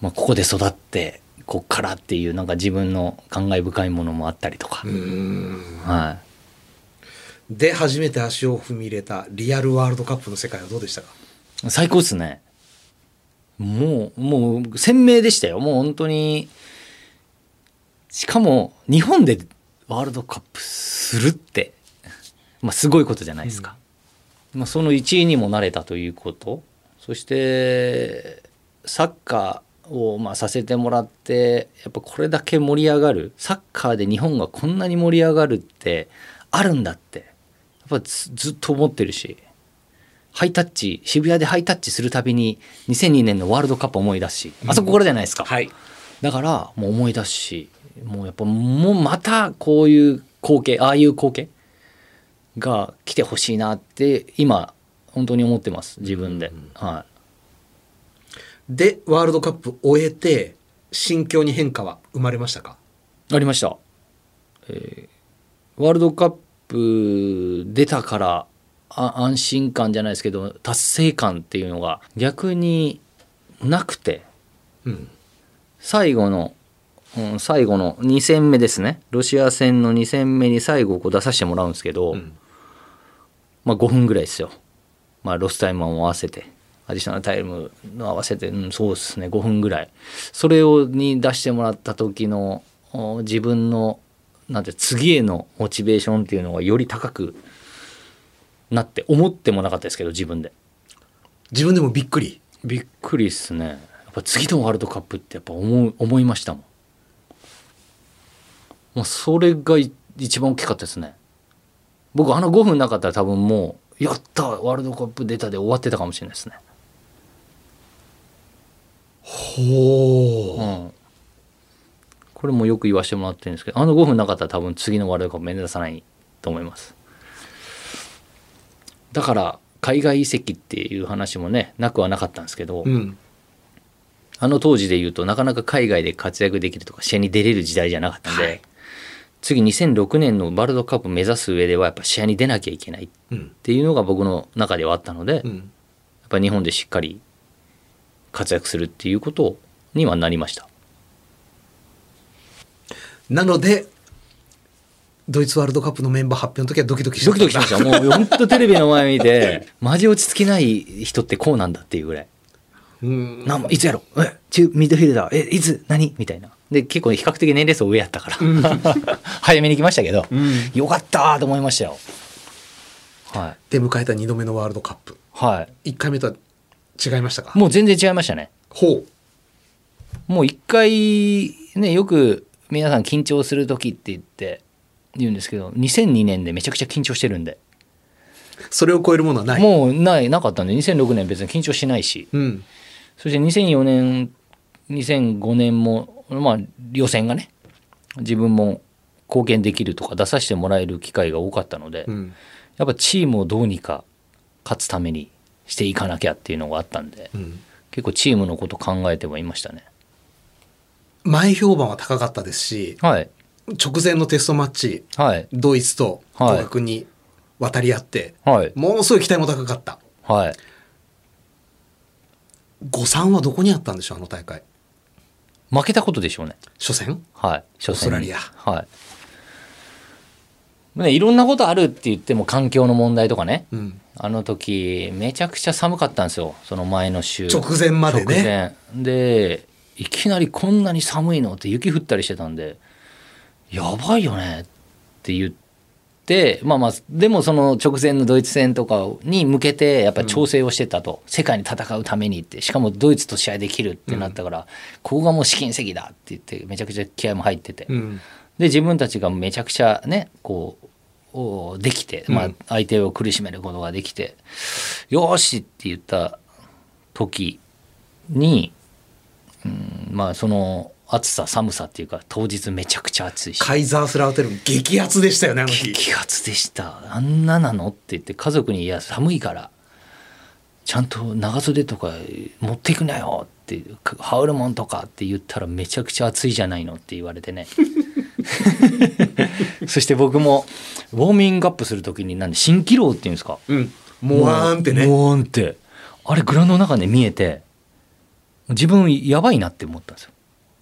まあ、ここで育ってこっからっていうなんか自分の感慨深いものもあったりとか、はい、で初めて足を踏み入れたリアルワールドカップの世界はどうでしたか？最高っすね。もうもう鮮明でしたよ。もう本当に。しかも日本でワールドカップするって、まあ、すごいことじゃないですか、まあ、その1位にもなれたということ。そしてサッカーをまあさせてもらってやっぱこれだけ盛り上がる。サッカーで日本がこんなに盛り上がるってあるんだって。やっぱずずっと思ってるし。ハイタッチ渋谷でハイタッチするたびに2002年のワールドカップ思い出すし。あそこからじゃないですか、はい。だからもう思い出すし。もうやっぱもうまたこういう光景ああいう光景が来てほしいなって今本当に思ってます自分で、はでワールドカップ終えて心境に変化は生まれましたか？いありました、えーワールドカップ出たからあ安心感じゃないですけど達成感っていうのが逆になくてうん。最後の、うん、最後の2戦目ですね。ロシア戦の2戦目に最後こう出させてもらうんですけど、んまあ5分ぐらいですよ、まあ、ロスタイムも合わせて。アディショナルタイムの合わせて、うん、そうですね。5分ぐらい。それをに出してもらった時のお自分のなんて次へのモチベーションっていうのがより高くなって思ってもなかったですけど自分で。自分でもびっくり？びっくりっすね。やっぱ次のワールドカップってやっぱ思う思いましたもん。もうそれがい一番大きかったですね僕あの5分なかったら多分もうやったワールドカップ出たで終わってたかもしれないですね。ほう。ん。これもよく言わせてもらってるんですけどあの5分なかったら多分次のワールドカップ目指さないと思います。だから海外移籍っていう話もねなくはなかったんですけど、ううん。あの当時で言うとなかなか海外で活躍できるとか試合に出れる時代じゃなかったんで、はい次2006年のワールドカップ目指す上ではやっぱ試合に出なきゃいけない。っうん。ていうのが僕の中ではあったので、やっうんぱ日本でしっかり活躍するっていうことにはなりました。なので、ドイツワールドカップのメンバー発表の時はドキドキしドキドキしました。もう本当テレビの前見て、*laughs* マジ落ち着きない人ってこうなんだっていうぐらい。うん。なんいつやろえ中ミッドフィルダー？えいつ？何？みたいな。で結構比較的年齢層上やったから、*laughs* 早めに来ましたけど、よかったーと思いましたよ。はい。で、迎えた2度目のワールドカップ。はい。1回目とは違いましたか？もう全然違いましたね。ほう。もう一回、ね、よく皆さん緊張する時って言って言うんですけど、2002年でめちゃくちゃ緊張してるんで。それを超えるものはない。もうない、なかったんで、2006年別に緊張しないし、うん。そして2004年、2005年も、まあ予選がね、自分も貢献できるとか出させてもらえる機会が多かったので、うん。やっぱチームをどうにか勝つためにしていかなきゃっていうのがあったんで、うん。結構チームのこと考えてはいましたね。前評判は高かったですし、はい。直前のテストマッチ、はい。ドイツとはい互角に渡り合って、はい。ものすごい期待も高かった。はい。誤算はどこにあったんでしょう、あの大会。負けたことでしょうね。初戦？はい。初戦にオーストラリアはい。ね、いろんなことあるって言っても環境の問題とかね。うん。あの時、めちゃくちゃ寒かったんですよ。その前の週。直前までね。直前。で、いきなりこんなに寒いのって雪降ったりしてたんで、やばいよねって言って、まあまあ、でもその直前のドイツ戦とかに向けて、やっぱり調整をしてたと。世界に戦うためにって、しかもドイツと試合できるってなったから、ここがもう試金石だって言って、めちゃくちゃ気合も入ってて。うん。で自分たちがめちゃくちゃねこうおできて、まあ、相手を苦しめることができて、よーしって言った時に、うん、まあその暑さ寒さっていうか当日めちゃくちゃ暑いしカイザースラウテルン激アツでしたよね、あの日。激アツでしたあんななのって言って家族に「いや寒いからちゃんと長袖とか持っていくなよ」って羽織るもんとかって言ったらめちゃくちゃ暑いじゃないのって言われてね *laughs* そして僕もウォーミングアップする時になんで蜃気楼っていうんですか？うん。もわーんってね。もわーんってあれグラウンドの中で見えて自分やばいなって思ったんですよ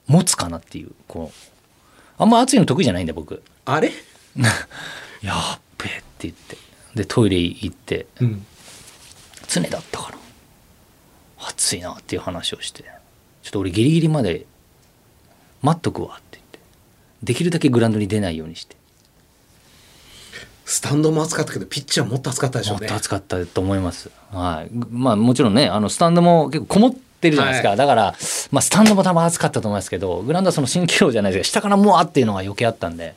持つかなっていうこう。あんま暑いの得意じゃないんで僕。あれ？*laughs* やっべえって言って。でトイレ行って。うん。常だったから暑いなっていう話をして。ちょっと俺ギリギリまで待っとくわって言って。できるだけグラウンドに出ないようにして。スタンドも暑かったけど、ピッチはもっと暑かったでしょもっうね。と暑かったと思います。はい。まあもちろんね、あのスタンドも結構こもってるじゃないですか。はいだから、まあスタンドも多分暑かったと思いますけど、グラウンドはその蜃気楼じゃないですけど、下からもわっていうのが余計あったんで、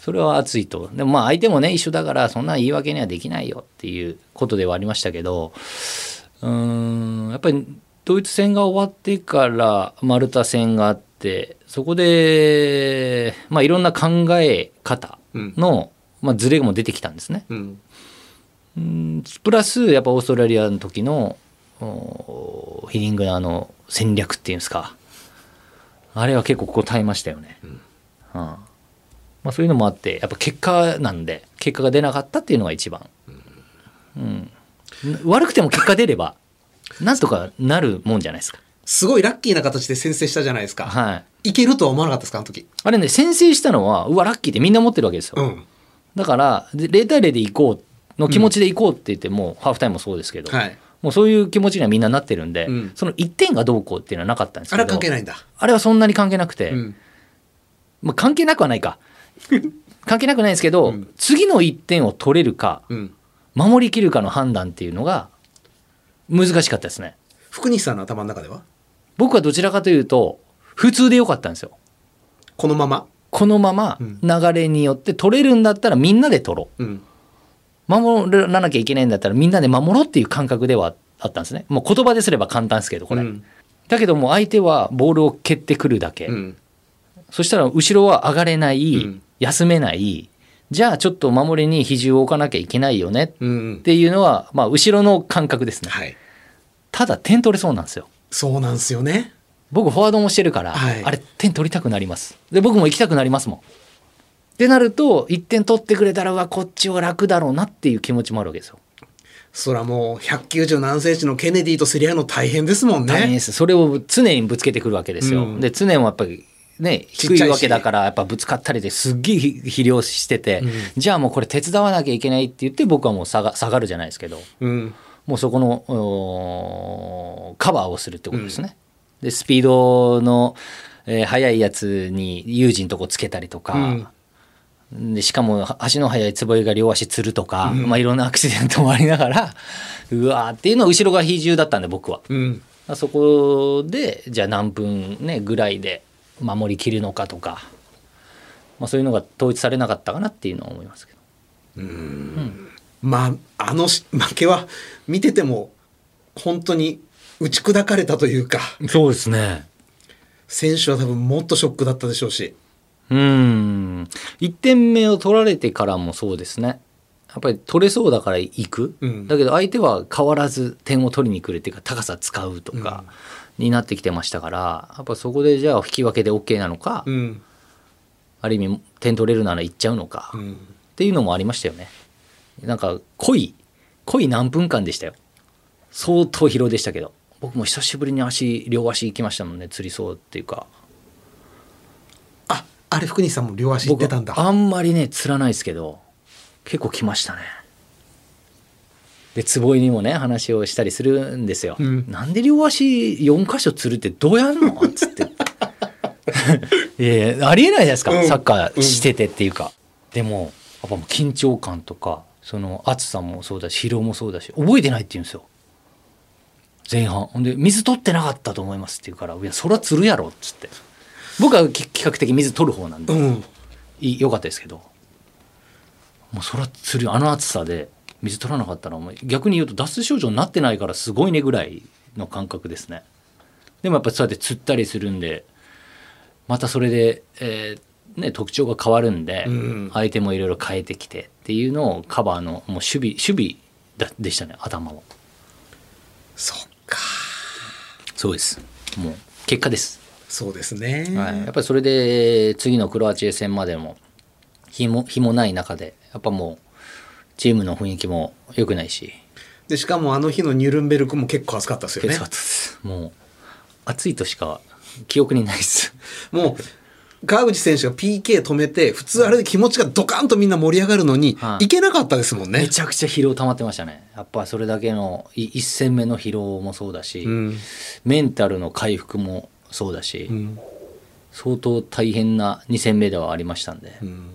それは暑いと。でもまあ相手もね、一緒だから、そんな言い訳にはできないよっていうことではありましたけど、うーん、やっぱりドイツ戦が終わってからマルタ戦があって、そこで、まあいろんな考え方の、まあ、ズレも出てきたんですね。うん。うんプラスやっぱオーストラリアの時のおヒディングのあの戦略っていうんですか。あれは結構ここ耐えましたよね、うん。まあ、そういうのもあってやっぱ結果なんで結果が出なかったっていうのが一番、うん。悪くても結果出ればなんとかなるもんじゃないですか。すごいラッキーな形で先制したじゃないですか。はい。いけるとは思わなかったですか、あの時。あれね先制したのはうわラッキーってみんな思ってるわけですよ、うん。だからで0対0で行こうの気持ちで行こうって言っても、ハーフタイムもそうですけど、はい。もうそういう気持ちにはみんななってるんで、うんその1点がどうこうっていうのはなかったんですけどあれは関係ないんだ。あれはそんなに関係なくて、うん。まあ、関係なくはないか *laughs* 関係なくないですけど、うん次の1点を取れるかうん。守りきるかの判断っていうのが難しかったですね福西さんの頭の中では？僕はどちらかというと普通でよかったんですよこのまま？このままうん流れによって取れるんだったらみんなで取ろううん。守らなきゃいけないんだったらみんなで守ろうっていう感覚ではあったんですね。もう言葉ですれば簡単ですけどこれ、うん。だけども相手はボールを蹴ってくるだけ、うん。そしたら後ろは上がれない、うん。休めない。じゃあちょっと守りに比重を置かなきゃいけないよね。っうん。ていうのは、まあ、後ろの感覚ですね。はい。ただ点取れそうなんですよ。そうなんですよね。僕フォワードもしてるから、はい。あれ点取りたくなります。で僕も行きたくなりますもんってなると1点取ってくれたらうわこっちは楽だろうなっていう気持ちもあるわけですよそらもう190何センチのケネディと競り合うの大変ですもんね。大変ですそれを常にぶつけてくるわけですよ、うんで常もやっぱりね、低いわけだからやっぱぶつかったりですっげえ肥料してて、じゃあもうこれ手伝わなきゃいけないって言って僕はもう下が下がるじゃないですけどうんもうそこのカバーをするってことですね。でスピードの、えー速いやつに友人とこつけたりとか、でしかもは足の速い坪井が両足つるとか、まあ、いろんなアクシデントもありながら *laughs* うわーっていうのは後ろが比重だったんで僕は。うん。あそこでじゃあ何分ねぐらいで守りきるのかとか、まあ、そういうのが統一されなかったかなっていうのは思いますけど。まああのし負けは見てても本当に打ち砕かれたというか。そうですね。選手は多分もっとショックだったでしょうしうん。1点目を取られてからもそうですね。やっぱり取れそうだから行く、うん。だけど相手は変わらず点を取りに来るっていうか高さ使うとかになってきてましたからやっぱそこでじゃあ引き分けで OK なのか、うん。ある意味点取れるなら行っちゃうのか、うん。っていうのもありましたよね。なんか濃い濃い何分間でしたよ。相当疲労でしたけど。僕も久しぶりに足両足行きましたもんね。釣りそうっていうかああれ福西さんも両足行ってたんだ。僕あんまりね釣らないですけど結構来ましたね。で坪井にもね話をしたりするんですよ、うん。なんで両足4箇所釣るってどうやんの？っつって。*laughs* いやいやありえないじゃないですか、うん。サッカーしててっていうか、でもやっぱもう緊張感とかその暑さもそうだし疲労もそうだし覚えてないって言うんですよ。前半。ほんで水取ってなかったと思いますって言うから「いやそりゃ釣るやろ」っつって僕はき比較的水取る方なんで、うん。いい良かったですけど。もうそれは釣るあの暑さで水取らなかったら逆に言うと脱水症状になってないからすごいねぐらいの感覚ですね。でもやっぱりそうやって釣ったりするんでまたそれで、えーね、特徴が変わるんで、うん。相手もいろいろ変えてきてっていうのをカバーのもう守備守備だでしたね頭はそっか。そうです。もう結果ですそうですね、はい、やっぱりそれで次のクロアチア戦までも日も日もない中でやっぱもうチームの雰囲気も良くないし。でしかもあの日のニュルンベルクも結構暑かったですよね。きつかったです、もう暑いとしか記憶にないです。もう川口選手が PK 止めて普通あれで気持ちがドカンとみんな盛り上がるのに、はい。い、けなかったですもんね。めちゃくちゃ疲労溜まってましたね。やっぱそれだけのい一戦目の疲労もそうだし、うん。メンタルの回復もそうだし、うん。相当大変な2戦目ではありましたんで、やっうん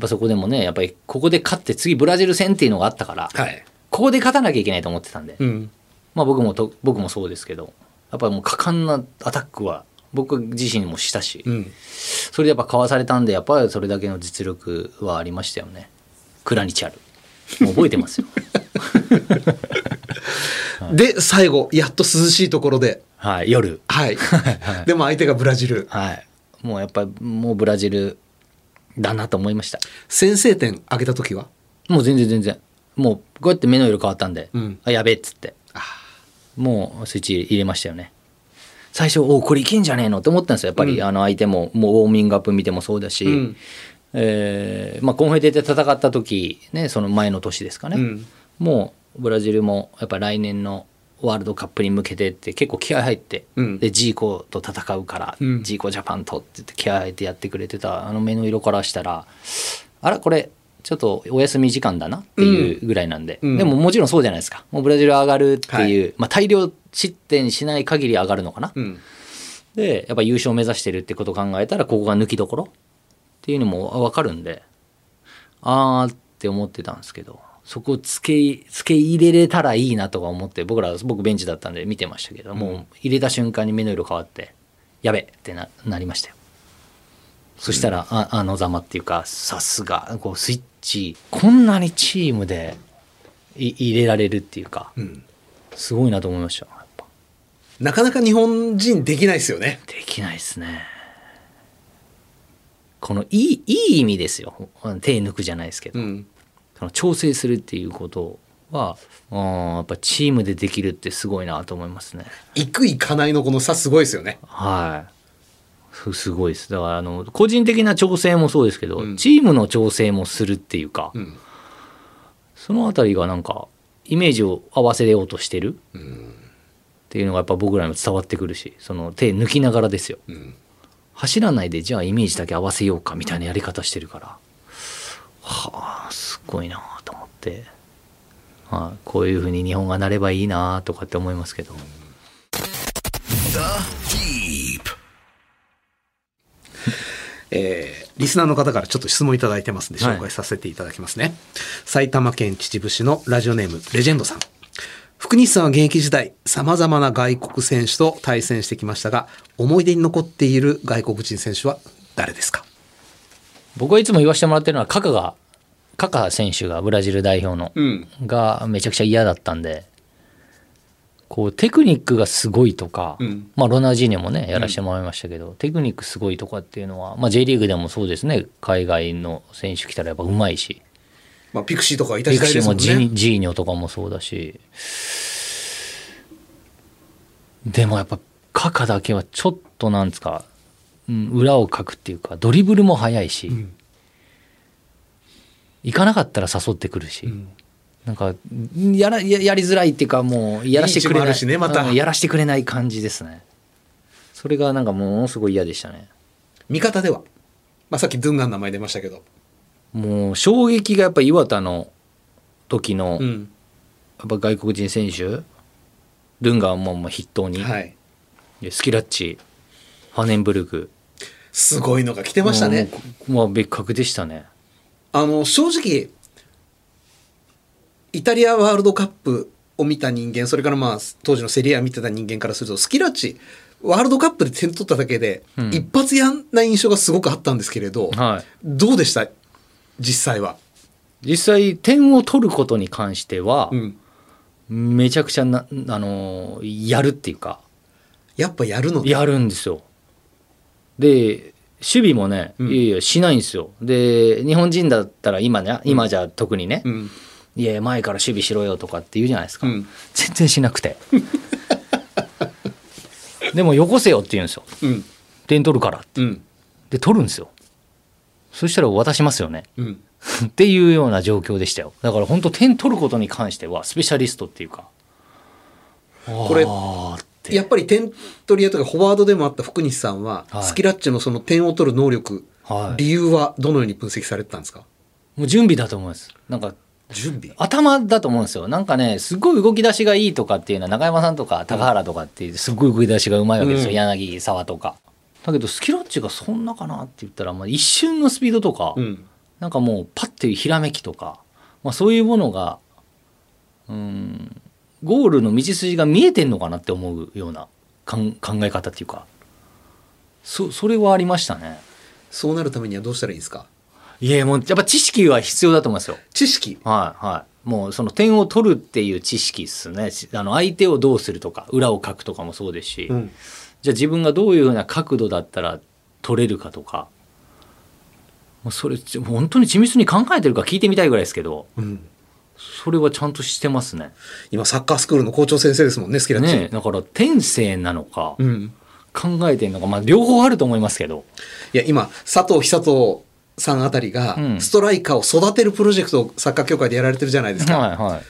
ぱそこでもねやっぱりここで勝って次ブラジル戦っていうのがあったから、はい、ここで勝たなきゃいけないと思ってたんで、うん、まあ僕もと僕もそうですけどやっぱりもう果敢なアタックは僕自身もしたし、うん、それでやっぱかわされたんでやっぱりそれだけの実力はありましたよね。クラニチャル。覚えてますよ。*laughs* で最後やっと涼しいところではい夜。はい。でも相手がブラジル。はい。もうやっぱりもうブラジルだなと思いました。先制点挙げた時は？もう全然全然。もうこうやって目の色変わったんで、うん。あやべえっつって。もうスイッチ入れましたよね。最初おこれいけんじゃねえのって思ったんですよ。やっぱり、あの相手ももうウォーミングアップ見てもそうだし、うん。えーまあ、コンフェデで戦った時ねその前の年ですかね、うん。もうブラジルもやっぱ来年のワールドカップに向けてって結構気合入って、うん。でジーコと戦うから、うん。ジーコジャパンとって言って気合入ってやってくれてたあの目の色からしたらあらこれちょっとお休み時間だなっていうぐらいなんで、うん。でももちろんそうじゃないですか。もうブラジル上がるっていう、まあ、大量失点しない限り上がるのかな、うん。でやっぱ優勝目指してるってことを考えたらここが抜きどころっていうのも分かるんであーって思ってたんですけどそこをつけつけ入れれたらいいなとか思って僕ら僕ベンチだったんで見てましたけど、もう入れた瞬間に目の色変わってやべってななりましたよ。そしたら、ああのざまっていうかさすがこうスイッチこんなにチームでい入れられるっていうかうん。すごいなと思いました。なかなか日本人できないですよね。できないですね。このいいいい意味ですよ。手抜くじゃないですけど、うんその調整するっていうことはうんやっぱチームでできるってすごいなと思いますね。行く行かないのこの差すごいですよね。はい。すすごいです。だからあの個人的な調整もそうですけど、うん。チームの調整もするっていうか、うん。そのあたりがなんかイメージを合わせようとしてるうん。っていうのがやっぱ僕らにも伝わってくるしその手抜きながらですよ。うん。走らないでじゃあイメージだけ合わせようかみたいなやり方してるからはあすごいなと思って、はい、こういうふうに日本がなればいいなとかって思いますけど The Deep. えーリスナーの方からちょっと質問いただいてますんではい紹介させていただきますね。埼玉県秩父市のラジオネームレジェンドさん。福西さんは現役時代、様々な外国選手と対戦してきましたが、思い出に残っている外国人選手は誰ですか？僕はいつも言わせてもらってるのはカカがカカ選手がブラジル代表の、ん。がめちゃくちゃ嫌だったんでこうテクニックがすごいとか、うん。まあ、ロナウジーニョもねやらせてもらいましたけど、テクニックすごいとかっていうのは、まあ、J リーグでもそうですね。海外の選手来たらやっぱうまいし。まあ、ピクシーとかいたピ時代ですもんクシーもジ,、ね。ジーニョとかもそうだし。でもやっぱカカだけはちょっとなんですか、うん、裏をかくっていうかドリブルも速いし、ん行かなかったら誘ってくるし、んなんかやらややりづらいっていうかもうやらしてくれないねまやらしてくれない感じですねそれがなんかものすごい嫌でしたね味方では。まあ、さっきドゥンガンの名前出ましたけど。もう衝撃がやっぱ岩田の時の、やっん。ぱ外国人選手ルンガンももう筆頭に、はい。でスキラッチファネンブルグすごいのが来てましたね。もうもう別格でしたね。あの、正直、イタリアワールドカップを見た人間、それからまあ、当時のセリア見てた人間からすると、スキラッチ、ワールドカップで点取っただけで、うん。一発やんな印象がすごくあったんですけれど、はい。どうでした？実際は。実際点を取ることに関してはう、ん。めちゃくちゃな、あのーやるっていうか。やっぱやるのね。やるんですよで守備もね、うん。いやいやしないんですよ。で日本人だったら今ね今じゃ特にね、うん。いや前から守備しろよとかって言うじゃないですか、うん。全然しなくて。*laughs* でもよこせよって言うんですよ。うん。点取るからって。うん。で取るんですよ。そしたら渡しますよね。うん。*laughs* っていうような状況でしたよ。だから本当点取ることに関してはスペシャリストっていうか。これやっぱり点取り屋とかフォワードでもあった福西さんは、はい。スキラッチのその点を取る能力、はい。理由はどのように分析されてたんですか？もう準備だと思います。なんか準備？頭だと思うんですよ。なんかねすごい動き出しがいいとかっていうのは中山さんとか高原とかっていうすごい動き出しがうまいわけですよ、うん。柳沢とか。だけどスキラッチがそんなかなって言ったら、まあ、一瞬のスピードとか、うん。なんかもうパッていうひらめきとか、まあ、そういうものがうんゴールの道筋が見えてんのかなって思うような考え方っていうか。そそれはありましたね。そうなるためにはどうしたらいいですか？いやもうやっぱ知識は必要だと思いますよ。知識？はいはい。もうその点を取るっていう知識ですね。しあの相手をどうするとか裏をかくとかもそうですし、うん。じゃあ自分がどういうふうな角度だったら取れるかとか。もうそれち本当に緻密に考えてるか聞いてみたいぐらいですけど。うん。それはちゃんとしてますね。今、サッカースクールの校長先生ですもんね、スキラッチ。ねだから天性なのかうん。考えてるのかまあ両方あると思いますけどいや、今、佐藤久人さんあたりがう、んストライカーを育てるプロジェクトをサッカー協会でやられてるじゃないですか。はいはい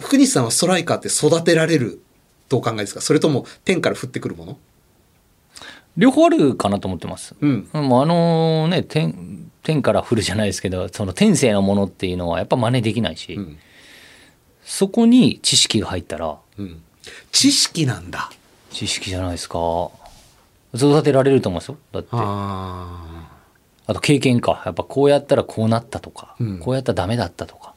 福西さんはストライカーって育てられるとお考えですか？それとも天から降ってくるもの？両方あるかなと思ってます。うん。もうあのね天天から降るじゃないですけどその天性のものっていうのはやっぱ真似できないし、うん。そこに知識が入ったらうん。知識なんだ。知識じゃないですか育てられると思うんですよだってああと経験かやっぱこうやったらこうなったとか、うんこうやったらダメだったとか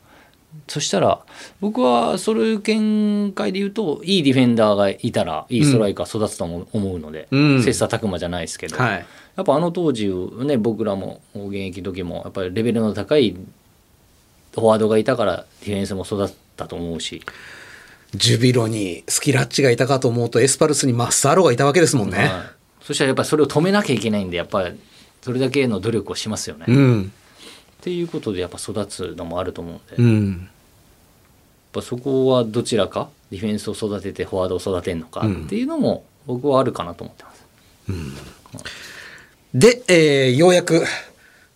そしたら僕はそういう見解で言うといいディフェンダーがいたらいいストライカー育つと思うので、うん切磋琢磨じゃないですけど、あ。はい。やっぱあの当時ね僕らも現役時もやっぱりレベルの高いフォワードがいたからディフェンスも育ったと思うし、ジュビロにスキラッチがいたかと思うとエスパルスにマッサーロがいたわけですもんね。はいそしたらやっぱりそれを止めなきゃいけないんでやっぱりそれだけの努力をしますよね。っうん。ていうことでやっぱ育つのもあると思うんで、うやっん。ぱそこはどちらかディフェンスを育ててフォワードを育てるのかっていうのも僕はあるかなと思ってます。で、えーようやく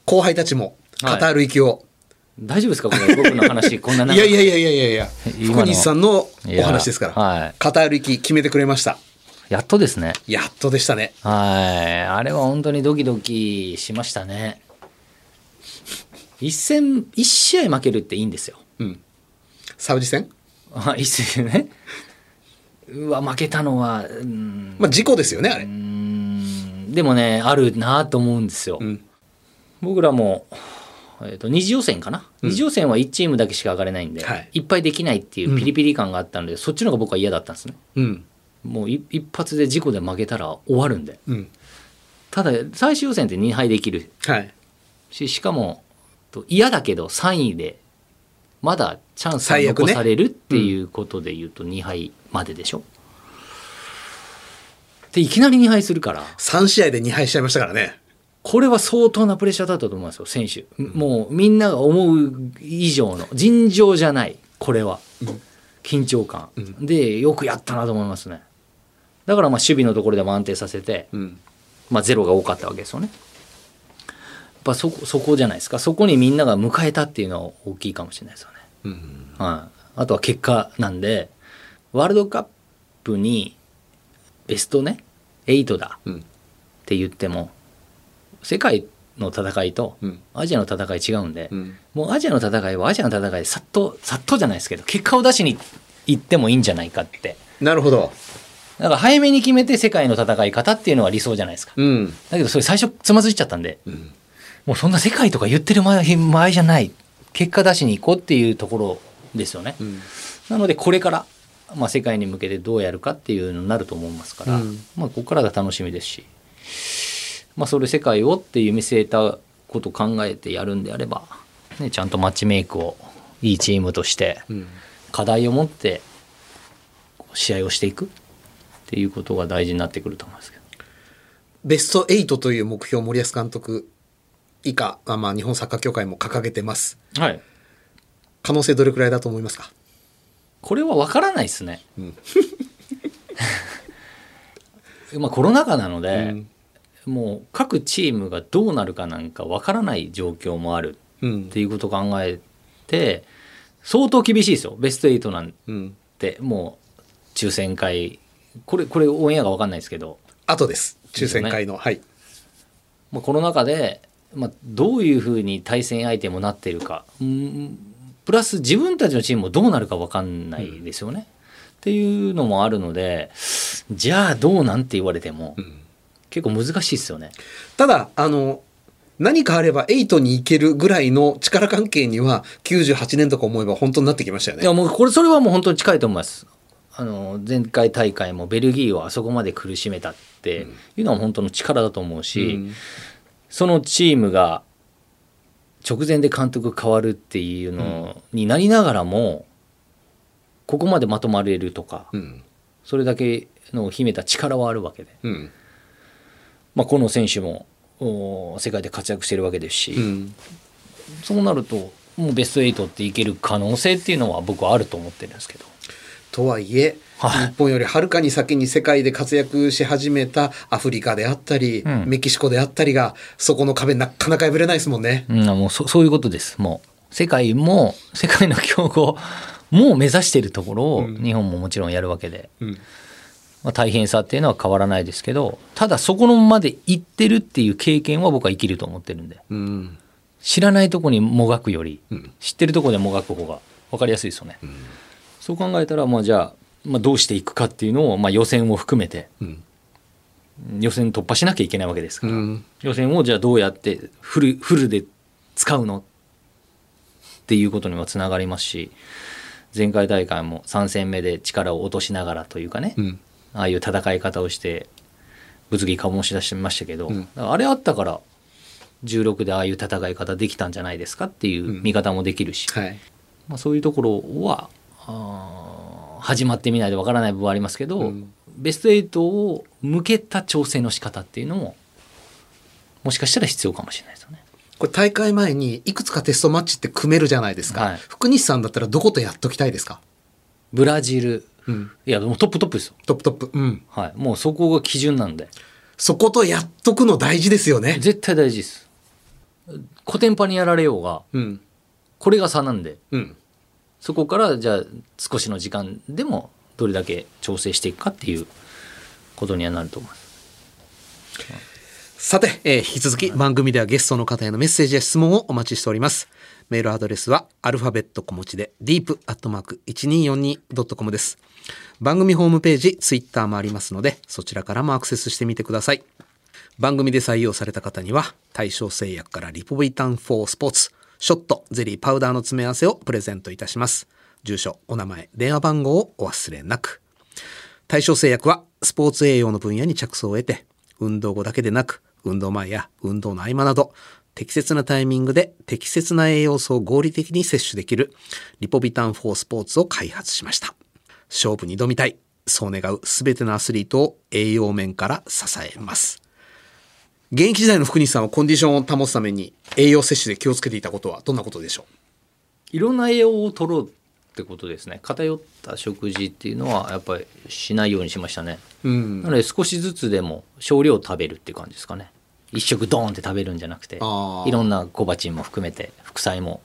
後輩たちもカタール行きを、大丈夫ですか？これ僕の話 *laughs* こんな長い、やいやいやいやいや福西さんのお話ですから、はいカタール行き決めてくれました。やっとですね。やっとでしたね。はい。あれは本当にドキドキしましたね。一戦、一試合負けるっていいんですよ。サウジ戦？あ一戦ね。うわ、負けたのは、うん、まあ事故ですよね、あれ。うんでもね、あるなと思うんですよ。ん僕らも、えー、と二次予選かな、二次予選は1チームだけしか上がれないんで、はいい、っぱいできないっていうピリピリ感があったので、そっちの方が僕は嫌だったんですね。うん。もうい一発で事故で負けたら終わるんで。うん。ただ、最終予選って2敗できるはい。し、しかも、と嫌だけど3位で、まだチャンスが残されるっていうことで言うと2敗まででしょ、で、いきなり2敗するから、3試合で2敗しちゃいましたからね。これは相当なプレッシャーだったと思いますよ、選手。もうみんなが思う以上の、尋常じゃない、これは。緊張感。で、よくやったなと思いますね。だからまあ守備のところでも安定させて、んまあゼロが多かったわけですよね。やっぱそこ、そこじゃないですか。そこにみんなが迎えたっていうのは大きいかもしれないですよね。はい。あとは結果なんで、ワールドカップにベストね、8だうんって言っても、世界の戦いとうんアジアの戦い違うんで、んもうアジアの戦いはアジアの戦いでさっと、さっとじゃないですけど、結果を出しに行ってもいいんじゃないかって。なるほど。だから早めに決めて世界の戦い方っていうのは理想じゃないですか。うん。だけどそれ最初つまずいちゃったんで、もうそんな世界とか言ってる前前じゃない。結果出しに行こうっていうところですよね。なのでこれから、まあ、世界に向けてどうやるかっていうのになると思いますから、うんまあ、ここからが楽しみですし、まあ、それ世界をっていう見据えたことを考えてやるんであれば、ね、ちゃんとマッチメイクをいいチームとして課題を持って試合をしていくっていうことが大事になってくると思いますけど。ベスト8という目標を森保監督以下、あまあ日本サッカー協会も掲げてます。はい可能性どれくらいだと思いますか？これは分からないですね。*laughs* まあコロナ禍なので、もう各チームがどうなるかなんか分からない状況もあるうんっていうことを考えて相当厳しいですよベスト8なんうん。てもう抽選会これこれオンエアが分かんないですけど、後です。抽選会の。はい。まあ、コロナ禍で、まあ、どういうふうに対戦相手もなっているかうんプラス自分たちのチームもどうなるか分かんないですよね。っていうのもあるのでじゃあどうなんて言われても、結構難しいですよね。ただ、あの、何かあれば8に行けるぐらいの力関係には98年とか思えば本当になってきましたよね。いやもうこれそれはもう本当に近いと思います。あの前回大会もベルギーをあそこまで苦しめたっていうのは本当の力だと思うし、うんそのチームが直前で監督変わるっていうのになりながらも、ここまでまとまれるとか、うん。それだけの秘めた力はあるわけで、うん。まあ、この選手もお世界で活躍してるわけですし、うん。そうなるともうベスト8っていける可能性っていうのは僕はあると思ってるんですけど。とはいえ、はい。日本よりはるかに先に世界で活躍し始めたアフリカであったり、うん。メキシコであったりが、そこの壁なかなか破れないですもんね。うん、もうそそういうことです。もう。世界も世界の強豪も目指しているところを日本ももちろんやるわけで、ん。まあ、大変さっていうのは変わらないですけどただそこのまで行ってるっていう経験は僕は生きると思ってるんで。うん。知らないとこにもがくより、ん。知ってるとこでもがく方が分かりやすいですよね。そう考えたらまあじゃあ、まあ、どうしていくかっていうのを、まあ、予選を含めて、ん予選突破しなきゃいけないわけですから、うん。予選をじゃあどうやってフルフルで使うの？っていうことにもつながりますし前回大会も3戦目で力を落としながらというかね、うん。ああいう戦い方をして物議醸し出してましたけど、あれあったから16でああいう戦い方できたんじゃないですかっていう見方もできるし、はい。まあ、そういうところはあー始まってみないとわからない部分はありますけど、うんベスト8を向けた調整の仕方っていうのももしかしたら必要かもしれないですよね。これ大会前にいくつかテストマッチって組めるじゃないですか。はい福西さんだったらどことやっときたいですか？ブラジル、うん。いやもうトップトップですよ。トップトップ。うん。はい、もうそこが基準なんでそことやっとくの大事ですよね。絶対大事です。コテンパにやられようがうん。これが差なんでうん。そこからじゃあ少しの時間でもどれだけ調整していくかっていうことにはなると思います。さて、えー引き続き番組ではゲストの方へのメッセージや質問をお待ちしております。メールアドレスはアルファベット小文字で deep.1242.com です。番組ホームページ、ツイッターもありますので、そちらからもアクセスしてみてください。番組で採用された方には、大正製薬からリポビタン4スポーツ、ショット、ゼリー、パウダーの詰め合わせをプレゼントいたします。住所、お名前、電話番号をお忘れなく。大正製薬はスポーツ栄養の分野に着想を得て、運動後だけでなく、運動前や運動の合間など、適切なタイミングで適切な栄養素を合理的に摂取できるリポビタン4スポーツを開発しました。勝負に挑みたい。そう願うすべてのアスリートを栄養面から支えます。現役時代の福西さんはコンディションを保つために栄養摂取で気をつけていたことはどんなことでしょいろんな栄養を取ろうってことですね。偏った食事っていうのはやっぱりしないようにしましたね、ううん。なので少しずつでも少量食べるっていう感じですかね。一食ドーンって食べるんじゃなくていろんな小鉢も含めて副菜も。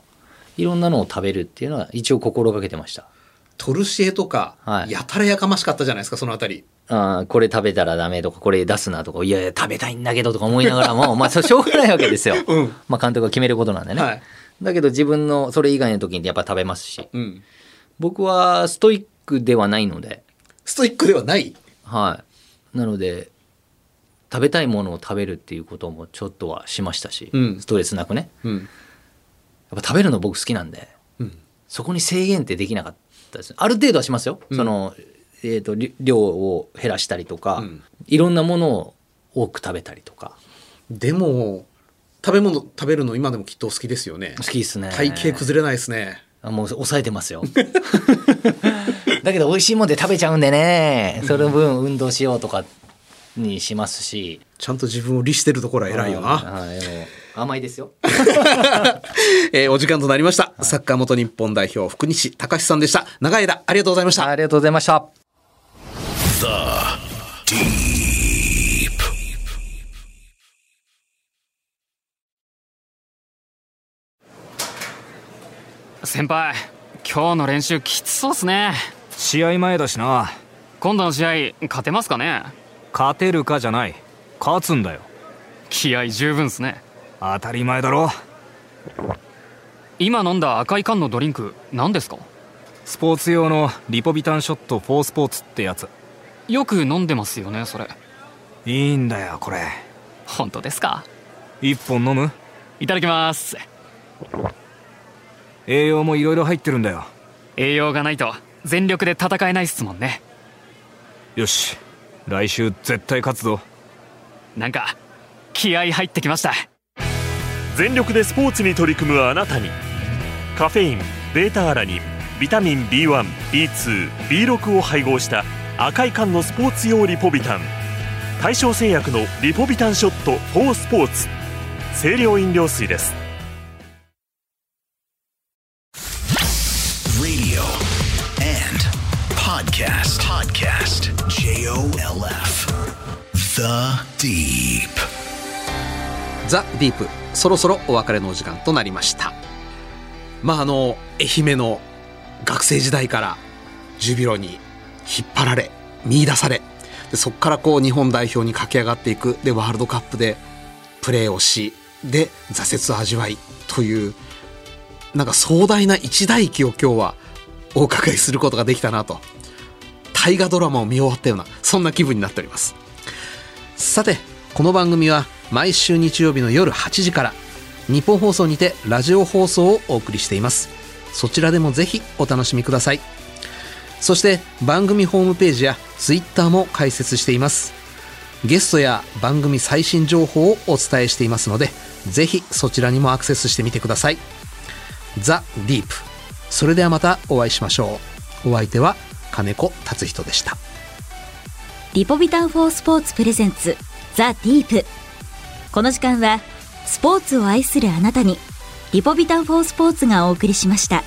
いろんなのを食べるっていうのは一応心がけてました。トルシエとか、はい。やたらやかましかったじゃないですか、そのあたり。あーこれ食べたらダメとかこれ出すなとかいやいや食べたいんだけどとか思いながらも *laughs* まあしょうがないわけですよ、*laughs* うんまあ監督が決めることなんでね、はいだけど自分のそれ以外の時にやっぱ食べますしうん。僕はストイックではないのでストイックではない？はい。なので、食べたいものを食べるっていうこともちょっとはしましたし、うんストレスなくね。うん。やっぱ食べるの僕好きなんで、うん。そこに制限ってできなかったです。ある程度はしますよ。その、えっ、と、り量を減らしたりとか、うんいろんなものを多く食べたりとか、でも、食べ物食べるの今でもきっとお好きですよね好。きですね。体型崩れないですね。あもう抑えてますよ。*laughs* だけど美味しいもんで食べちゃうんでね、その分運動しようとかにしますし、ちゃんと自分を律してるところは偉いよな。はい、でも甘いですよ。*laughs* えーお時間となりました。サッカー元日本代表、福西隆さんでした。長い間、ありがとうございました。ありがとうございました。Deep. 先輩今日の練習きつそうっすね。試合前だしな。今度の試合勝てますかね？勝てるかじゃない。勝つんだよ。気合十分っすね。当たり前だろ。今飲んだ赤い缶のドリンク何ですか？スポーツ用のリポビタンショット4スポーツってやつよく飲んでますよねそれ。いいんだよこれ。本当ですか？一本飲む？いただきます。栄養もいろいろ入ってるんだよ。栄養がないと全力で戦えないっすもんね。よし。来週絶対勝つぞ。なんか気合入ってきました。全力でスポーツに取り組むあなたに。カフェインベータアラニンビタミン B1B2B6 を配合した赤い缶のスポーツ用リポビタン大正製薬のリポビタンショット4スポーツ清涼飲料水です Radio and podcast. Podcast. J O L F. The Deep. ザ・ディープそろそろお別れのお時間となりましたまああの愛媛の学生時代からジュビロに引っ張られ見出されでそこからこう日本代表に駆け上がっていく。でワールドカップでプレーをしで挫折を味わいというなんか壮大な一大記を今日はお伺いすることができたなと。大河ドラマを見終わったようなそんな気分になっております。さてこの番組は毎週日曜日の夜8時から日本放送にてラジオ放送をお送りしています。そちらでもぜひお楽しみください。そして番組ホームページやツイッターも開設しています。ゲストや番組最新情報をお伝えしていますのでぜひそちらにもアクセスしてみてください。ザ・ディープ。それではまたお会いしましょう。お相手は金子達人でした。リポビタン4スポーツプレゼンツザ・ディープ。この時間はスポーツを愛するあなたにリポビタン4スポーツがお送りしました。